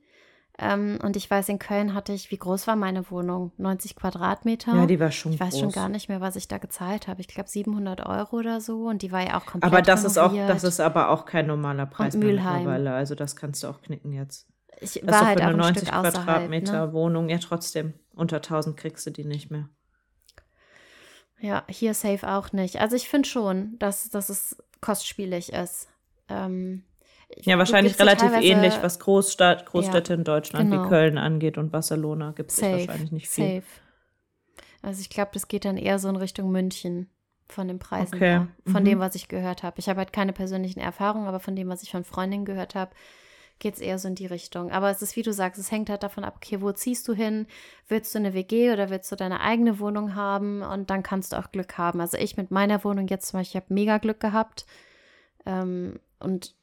Ähm, und ich weiß, in Köln hatte ich, wie groß war meine Wohnung? 90 Quadratmeter. Ja, die war schon Ich weiß groß. schon gar nicht mehr, was ich da gezahlt habe. Ich glaube 700 Euro oder so. Und die war ja auch komplett Aber das renoviert. ist auch, das ist aber auch kein normaler Preis mittlerweile. Also das kannst du auch knicken jetzt. Ich das war halt für eine 90 Quadratmeter ne? Wohnung. Ja, trotzdem. Unter 1000 kriegst du die nicht mehr. Ja, hier safe auch nicht. Also ich finde schon, dass, dass es kostspielig ist. Ähm, ja, wahrscheinlich relativ ähnlich, was Großstadt, Großstädte ja, in Deutschland genau. wie Köln angeht und Barcelona gibt es wahrscheinlich nicht viel. Safe. Also ich glaube, das geht dann eher so in Richtung München von den Preisen okay. her, von mhm. dem, was ich gehört habe. Ich habe halt keine persönlichen Erfahrungen, aber von dem, was ich von Freundinnen gehört habe, geht es eher so in die Richtung. Aber es ist, wie du sagst, es hängt halt davon ab, okay, wo ziehst du hin? Willst du eine WG oder willst du deine eigene Wohnung haben? Und dann kannst du auch Glück haben. Also ich mit meiner Wohnung jetzt zum Beispiel, ich habe mega Glück gehabt. Ähm, und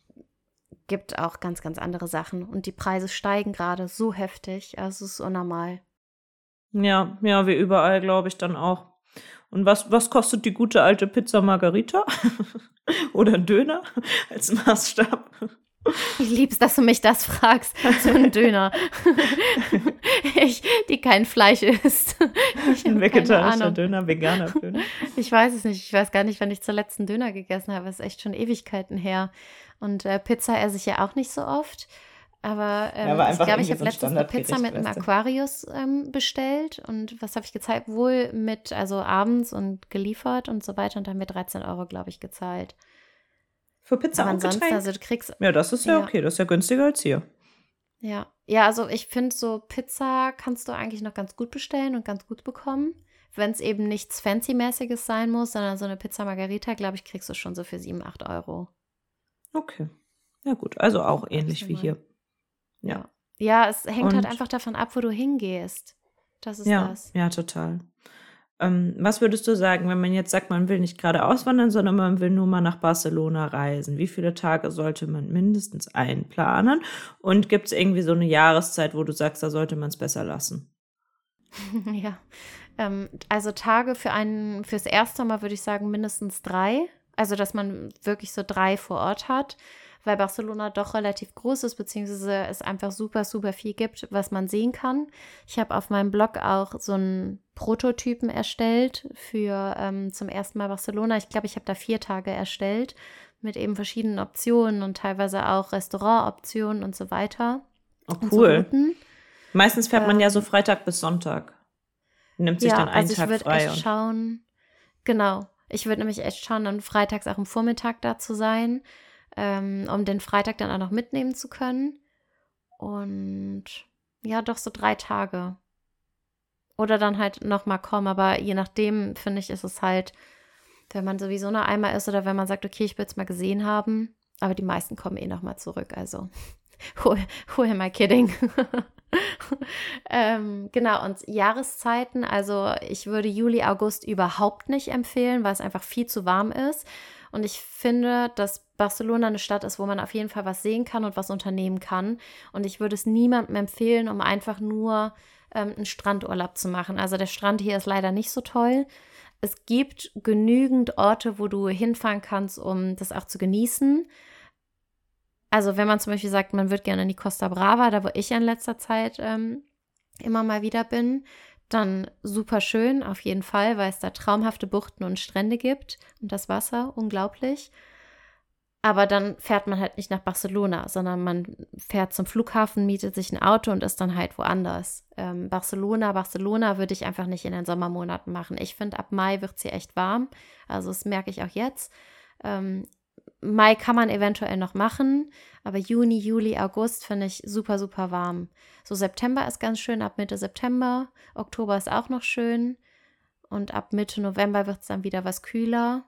gibt auch ganz, ganz andere Sachen. Und die Preise steigen gerade so heftig. Also es ist unnormal. Ja, ja, wie überall, glaube ich, dann auch. Und was, was kostet die gute alte Pizza Margarita? Oder Döner als Maßstab? Ich lieb's, dass du mich das fragst. So ein Döner. ich, die kein Fleisch isst. Ein vegetarischer Döner, veganer Döner. Ich weiß es nicht. Ich weiß gar nicht, wann ich zuletzt einen Döner gegessen habe. Das ist echt schon Ewigkeiten her. Und äh, Pizza esse ich ja auch nicht so oft. Aber, ähm, ja, ich glaube, ich habe so letztens eine Pizza mit einem Aquarius ähm, bestellt. Und was habe ich gezahlt? Wohl mit, also abends und geliefert und so weiter. Und dann mit 13 Euro, glaube ich, gezahlt. Für Pizza Aber und ansonsten, Getränk? also du kriegst. Ja, das ist ja, ja, okay. Das ist ja günstiger als hier. Ja, ja, also ich finde, so Pizza kannst du eigentlich noch ganz gut bestellen und ganz gut bekommen. Wenn es eben nichts Fancy-mäßiges sein muss, sondern so eine Pizza Margarita, glaube ich, kriegst du schon so für 7, 8 Euro. Okay. Ja, gut. Also auch ähnlich wie hier. Ja. Ja, es hängt halt und, halt einfach davon ab, wo du hingehst. Das ist ja, das. Ja, total. Ähm, was würdest du sagen, wenn man jetzt sagt, man will nicht gerade auswandern, sondern man will nur mal nach Barcelona reisen? Wie viele Tage sollte man mindestens einplanen? Und gibt es irgendwie so eine Jahreszeit, wo du sagst, da sollte man es besser lassen? ja, ähm, also Tage für einen, fürs erste Mal würde ich sagen mindestens drei. Also, dass man wirklich so drei vor Ort hat weil Barcelona doch relativ groß ist, beziehungsweise es einfach super, super viel gibt, was man sehen kann. Ich habe auf meinem Blog auch so einen Prototypen erstellt für ähm, zum ersten Mal Barcelona. Ich glaube, ich habe da vier Tage erstellt mit eben verschiedenen Optionen und teilweise auch Restaurantoptionen und so weiter. Oh, cool. So Meistens fährt man ja so ähm, Freitag bis Sonntag. Nimmt sich ja, dann einen also Tag ich frei. Echt schauen, genau. Ich würde nämlich echt schauen, dann freitags auch am Vormittag da zu sein ähm, um den Freitag dann auch noch mitnehmen zu können. Und ja, doch so drei Tage. Oder dann halt nochmal kommen, aber je nachdem, finde ich, ist es halt, wenn man sowieso nur einmal ist oder wenn man sagt, okay, ich will es mal gesehen haben, aber die meisten kommen eh nochmal zurück, also who, who am I kidding? ähm, genau, und Jahreszeiten, also ich würde Juli, August überhaupt nicht empfehlen, weil es einfach viel zu warm ist. Und ich finde, dass Barcelona eine Stadt ist, wo man auf jeden Fall was sehen kann und was unternehmen kann. Und ich würde es niemandem empfehlen, um einfach nur ähm, einen Strandurlaub zu machen. Also der Strand hier ist leider nicht so toll. Es gibt genügend Orte, wo du hinfahren kannst, um das auch zu genießen. Also wenn man zum Beispiel sagt, man würde gerne in die Costa Brava, da wo ich in letzter Zeit ähm, immer mal wieder bin, dann super schön, auf jeden Fall, weil es da traumhafte Buchten und Strände gibt und das Wasser, unglaublich. Aber dann fährt man halt nicht nach Barcelona, sondern man fährt zum Flughafen, mietet sich ein Auto und ist dann halt woanders. Ähm, Barcelona, Barcelona würde ich einfach nicht in den Sommermonaten machen. Ich finde, ab Mai wird sie echt warm. Also das merke ich auch jetzt. Ähm, Mai kann man eventuell noch machen, aber Juni, Juli, August finde ich super, super warm. So September ist ganz schön, ab Mitte September. Oktober ist auch noch schön. Und ab Mitte November wird es dann wieder was kühler.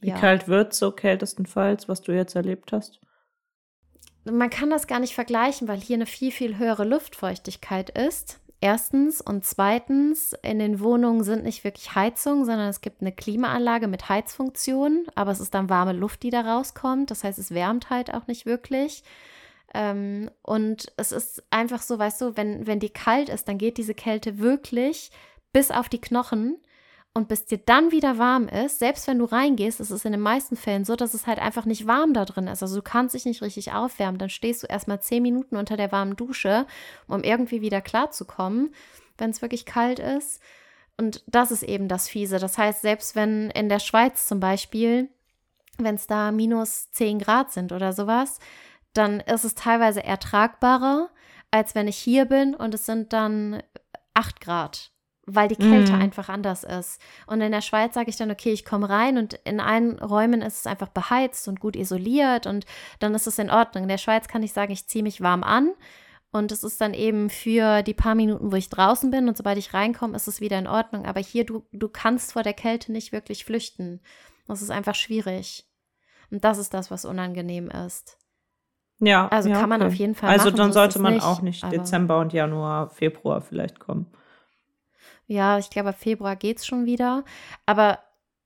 Wie ja. kalt wird es so kältestenfalls, was du jetzt erlebt hast? Man kann das gar nicht vergleichen, weil hier eine viel, viel höhere Luftfeuchtigkeit ist. Erstens und zweitens, in den Wohnungen sind nicht wirklich Heizungen, sondern es gibt eine Klimaanlage mit Heizfunktion, aber es ist dann warme Luft, die da rauskommt. Das heißt, es wärmt halt auch nicht wirklich. Ähm, und es ist einfach so, weißt du, wenn, wenn die kalt ist, dann geht diese Kälte wirklich bis auf die Knochen. Und bis dir dann wieder warm ist, selbst wenn du reingehst, ist es in den meisten Fällen so, dass es halt einfach nicht warm da drin ist. Also du kannst dich nicht richtig aufwärmen. Dann stehst du erstmal zehn Minuten unter der warmen Dusche, um irgendwie wieder klarzukommen, wenn es wirklich kalt ist. Und das ist eben das Fiese. Das heißt, selbst wenn in der Schweiz zum Beispiel, wenn es da minus 10 Grad sind oder sowas, dann ist es teilweise ertragbarer, als wenn ich hier bin und es sind dann 8 Grad weil die Kälte mm. einfach anders ist. Und in der Schweiz sage ich dann, okay, ich komme rein und in allen Räumen ist es einfach beheizt und gut isoliert und dann ist es in Ordnung. In der Schweiz kann ich sagen, ich ziehe mich warm an und es ist dann eben für die paar Minuten, wo ich draußen bin und sobald ich reinkomme, ist es wieder in Ordnung. Aber hier, du, du kannst vor der Kälte nicht wirklich flüchten. Das ist einfach schwierig. Und das ist das, was unangenehm ist. Ja. Also ja, kann man okay. auf jeden Fall. Also machen, dann so sollte man nicht, auch nicht Dezember und Januar, Februar vielleicht kommen. Ja, ich glaube, Februar geht es schon wieder. Aber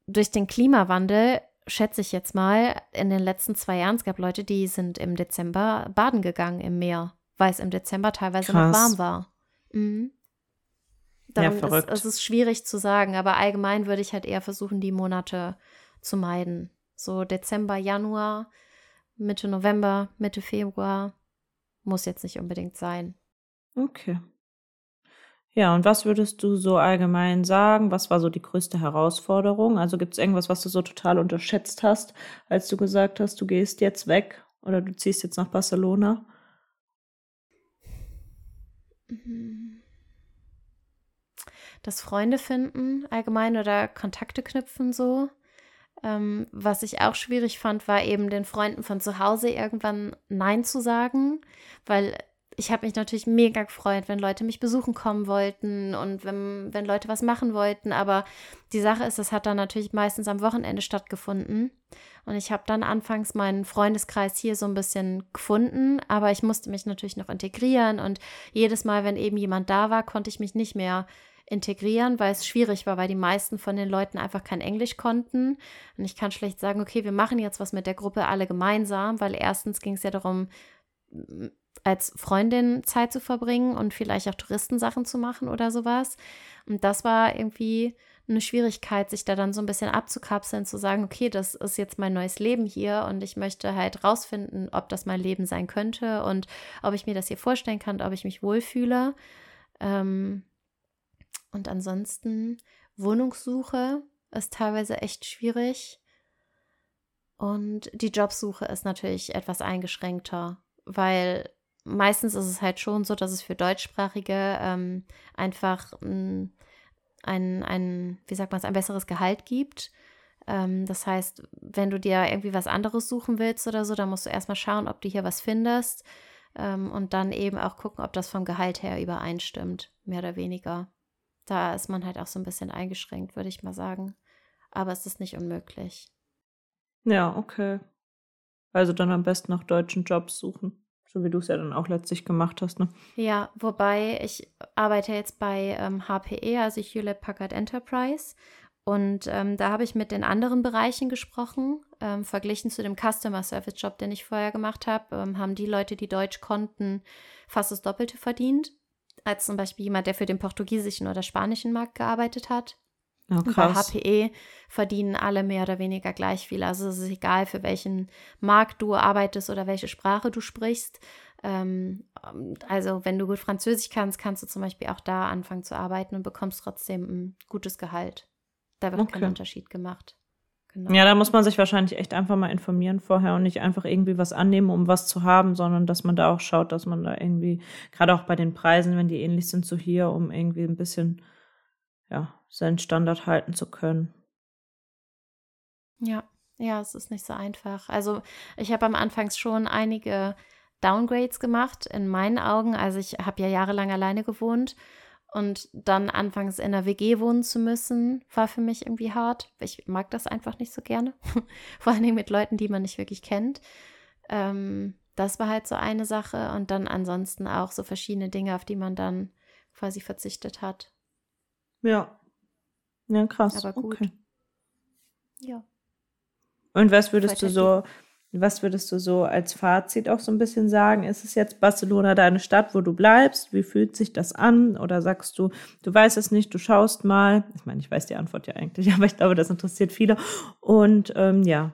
durch den Klimawandel schätze ich jetzt mal, in den letzten zwei Jahren, es gab Leute, die sind im Dezember baden gegangen im Meer, weil es im Dezember teilweise Krass. noch warm war. Mhm. Darum ja, verrückt. Ist, es ist schwierig zu sagen, aber allgemein würde ich halt eher versuchen, die Monate zu meiden. So Dezember, Januar, Mitte November, Mitte Februar muss jetzt nicht unbedingt sein. Okay. Ja, und was würdest du so allgemein sagen? Was war so die größte Herausforderung? Also gibt es irgendwas, was du so total unterschätzt hast, als du gesagt hast, du gehst jetzt weg oder du ziehst jetzt nach Barcelona? Das Freunde finden allgemein oder Kontakte knüpfen so. Ähm, was ich auch schwierig fand, war eben den Freunden von zu Hause irgendwann Nein zu sagen, weil ich habe mich natürlich mega gefreut, wenn Leute mich besuchen kommen wollten und wenn, wenn Leute was machen wollten. Aber die Sache ist, das hat dann natürlich meistens am Wochenende stattgefunden. Und ich habe dann anfangs meinen Freundeskreis hier so ein bisschen gefunden, aber ich musste mich natürlich noch integrieren. Und jedes Mal, wenn eben jemand da war, konnte ich mich nicht mehr integrieren, weil es schwierig war, weil die meisten von den Leuten einfach kein Englisch konnten. Und ich kann schlecht sagen, okay, wir machen jetzt was mit der Gruppe alle gemeinsam, weil erstens ging es ja darum, als Freundin Zeit zu verbringen und vielleicht auch Touristensachen zu machen oder sowas. Und das war irgendwie eine Schwierigkeit, sich da dann so ein bisschen abzukapseln, zu sagen, okay, das ist jetzt mein neues Leben hier und ich möchte halt rausfinden, ob das mein Leben sein könnte und ob ich mir das hier vorstellen kann, ob ich mich wohlfühle. Ähm, und ansonsten Wohnungssuche ist teilweise echt schwierig. Und die Jobsuche ist natürlich etwas eingeschränkter, weil meistens ist es halt schon so, dass es für Deutschsprachige ähm, einfach ein, ein, ein, wie sagt man es, ein besseres Gehalt gibt. Ähm, das heißt, wenn du dir irgendwie was anderes suchen willst oder so, dann musst du erstmal schauen, ob du hier was findest ähm, und dann eben auch gucken, ob das vom Gehalt her übereinstimmt, mehr oder weniger. Da ist man halt auch so ein bisschen eingeschränkt, würde ich mal sagen. Aber es ist nicht unmöglich. Ja, okay. Also dann am besten nach deutschen Jobs suchen. So wie du es ja dann auch letztlich gemacht hast, ne? Ja, wobei ich arbeite jetzt bei ähm, HPE, also Hewlett Packard Enterprise. Und ähm, da habe ich mit den anderen Bereichen gesprochen. Ähm, verglichen zu dem Customer Service Job, den ich vorher gemacht habe, ähm, haben die Leute, die Deutsch konnten, fast das Doppelte verdient. Als zum Beispiel jemand, der für den portugiesischen oder spanischen Markt gearbeitet hat. Oh, bei HPE verdienen alle mehr oder weniger gleich viel. Also es ist egal, für welchen Markt du arbeitest oder welche Sprache du sprichst. Ähm, also wenn du gut Französisch kannst, kannst du zum Beispiel auch da anfangen zu arbeiten und bekommst trotzdem ein gutes Gehalt. Da wird Okay. kein Unterschied gemacht. Genau. Ja, da muss man sich wahrscheinlich echt einfach mal informieren vorher und nicht einfach irgendwie was annehmen, um was zu haben, sondern dass man da auch schaut, dass man da irgendwie, gerade auch bei den Preisen, wenn die ähnlich sind zu hier, um irgendwie ein bisschen, ja, seinen Standard halten zu können. Ja, ja, es ist nicht so einfach. Also ich habe am Anfang schon einige Downgrades gemacht in meinen Augen. Also ich habe ja jahrelang alleine gewohnt und dann anfangs in einer WG wohnen zu müssen, war für mich irgendwie hart. Ich mag das einfach nicht so gerne. Vor allen Dingen mit Leuten, die man nicht wirklich kennt. Ähm, das war halt so eine Sache und dann ansonsten auch so verschiedene Dinge, auf die man dann quasi verzichtet hat. Ja. Ja, krass. Aber gut. Okay. Ja. Und was würdest du so, was würdest du so als Fazit auch so ein bisschen sagen? Ist es jetzt Barcelona deine Stadt, wo du bleibst? Wie fühlt sich das an? Oder sagst du, du weißt es nicht, du schaust mal? Ich meine, ich weiß die Antwort ja eigentlich, aber ich glaube, das interessiert viele. Und ähm, ja.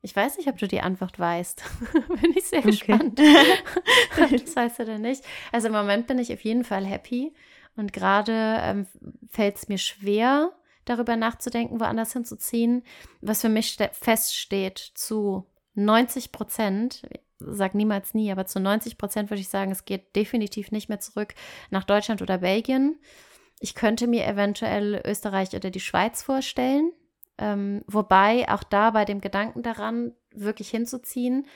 Ich weiß nicht, ob du die Antwort weißt. bin ich sehr Okay. gespannt. das weißt du denn nicht. Also im Moment bin ich auf jeden Fall happy. Und gerade ähm, fällt es mir schwer, darüber nachzudenken, woanders hinzuziehen. Was für mich ste- feststeht, zu 90 Prozent, sag niemals nie, aber zu 90 Prozent würde ich sagen, es geht definitiv nicht mehr zurück nach Deutschland oder Belgien. Ich könnte mir eventuell Österreich oder die Schweiz vorstellen. Ähm, wobei auch da bei dem Gedanken daran, wirklich hinzuziehen,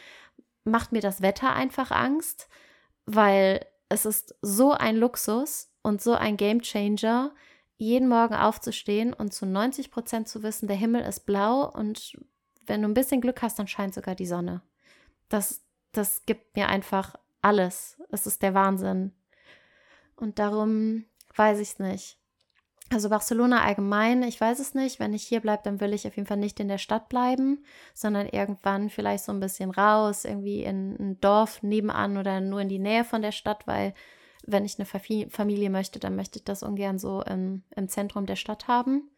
macht mir das Wetter einfach Angst, weil es ist so ein Luxus und so ein Gamechanger, jeden Morgen aufzustehen und zu 90 Prozent zu wissen, der Himmel ist blau und wenn du ein bisschen Glück hast, dann scheint sogar die Sonne. Das, das gibt mir einfach alles. Es ist der Wahnsinn. Und darum weiß ich es nicht. Also Barcelona allgemein, ich weiß es nicht. Wenn ich hier bleibe, dann will ich auf jeden Fall nicht in der Stadt bleiben, sondern irgendwann vielleicht so ein bisschen raus, irgendwie in ein Dorf nebenan oder nur in die Nähe von der Stadt, weil wenn ich eine Familie möchte, dann möchte ich das ungern so im, im Zentrum der Stadt haben.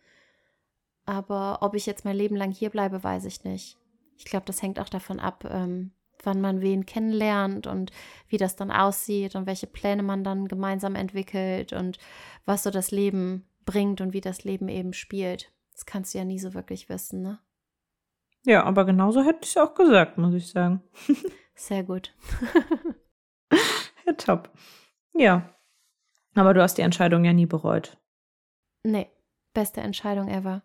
Aber ob ich jetzt mein Leben lang hier bleibe, weiß ich nicht. Ich glaube, das hängt auch davon ab, ähm, wann man wen kennenlernt und wie das dann aussieht und welche Pläne man dann gemeinsam entwickelt und was so das Leben bringt und wie das Leben eben spielt. Das kannst du ja nie so wirklich wissen, ne? Ja, aber genauso hätte ich es auch gesagt, muss ich sagen. Sehr gut. Ja, top. Ja. Aber du hast die Entscheidung ja nie bereut. Nee, beste Entscheidung ever.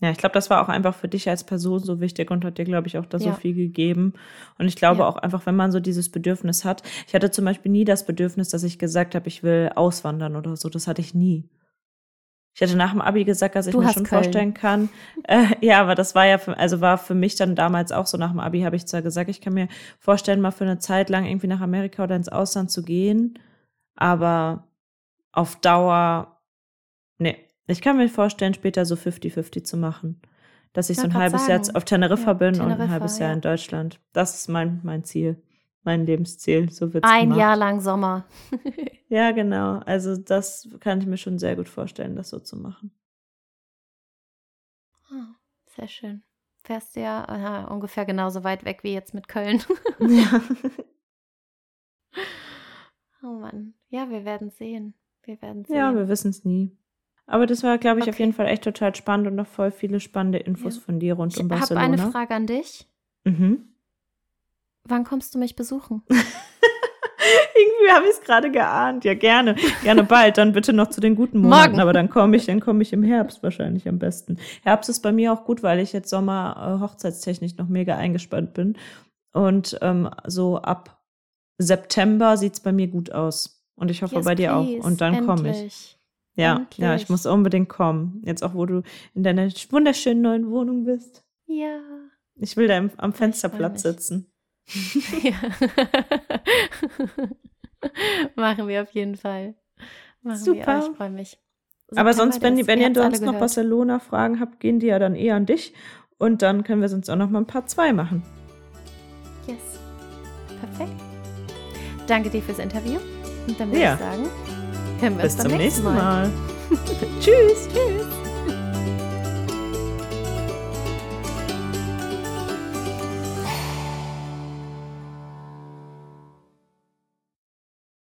Ja, ich glaube, das war auch einfach für dich als Person so wichtig und hat dir, glaube ich, auch da so Ja. viel gegeben. Und ich glaube Ja. auch einfach, wenn man so dieses Bedürfnis hat. Ich hatte zum Beispiel nie das Bedürfnis, dass ich gesagt habe, ich will auswandern oder so. Das hatte ich nie. Ich hatte nach dem Abi gesagt, dass ich Du mir schon Köln. vorstellen kann. Äh, ja, aber das war ja, für, also war für mich dann damals auch so. Nach dem Abi habe ich zwar gesagt, ich kann mir vorstellen, mal für eine Zeit lang irgendwie nach Amerika oder ins Ausland zu gehen, aber auf Dauer, nee. Ich kann mir vorstellen, später so 50-50 zu machen. Dass ich Ich so ein halbes Jahr sagen. auf Teneriffa Ja, bin und ein Teneriffa, halbes Jahr ja. in Deutschland. Das ist mein, mein Ziel, mein Lebensziel. So wird's Ein gemacht. Jahr lang Sommer. Ja, genau. Also das kann ich mir schon sehr gut vorstellen, das so zu machen. Ah, Sehr schön. Fährst du ja aha, ungefähr genauso weit weg wie jetzt mit Köln. Ja. Oh Mann. Ja, wir werden sehen. Wir werden sehen. Ja, wir wissen es nie. Aber das war, glaube ich, auf Okay. jeden Fall echt total spannend und noch voll viele spannende Infos Ja. von dir rund ich um habe Barcelona. eine Frage an dich. Mhm. Wann kommst du mich besuchen? Irgendwie habe ich es gerade geahnt. Ja, gerne. Gerne bald. Dann bitte noch zu den guten Monaten. Morgen. Aber dann komme ich, dann komme ich im Herbst wahrscheinlich am besten. Herbst ist bei mir auch gut, weil ich jetzt Sommer äh, hochzeitstechnisch noch mega eingespannt bin. Und ähm, so ab September sieht's bei mir gut aus. Und ich hoffe Yes, bei dir auch. please. Und dann komme ich. Endlich. Ja, ja, ich muss unbedingt kommen. Jetzt auch, wo du in deiner wunderschönen neuen Wohnung bist. Ja. Ich will da im, am Fensterplatz sitzen. Machen wir auf jeden Fall. Machen Super. Wir. Ich freue mich. Aber sonst, wenn, die, wenn ihr sonst noch Barcelona-Fragen habt, gehen die ja dann eher an dich. Und dann können wir sonst auch noch mal ein paar zwei machen. Yes. Perfekt. Danke dir fürs Interview. Und dann würde ja. ich sagen, hören wir Bis uns beim zum nächsten Mal. Mal. Tschüss. Tschüss.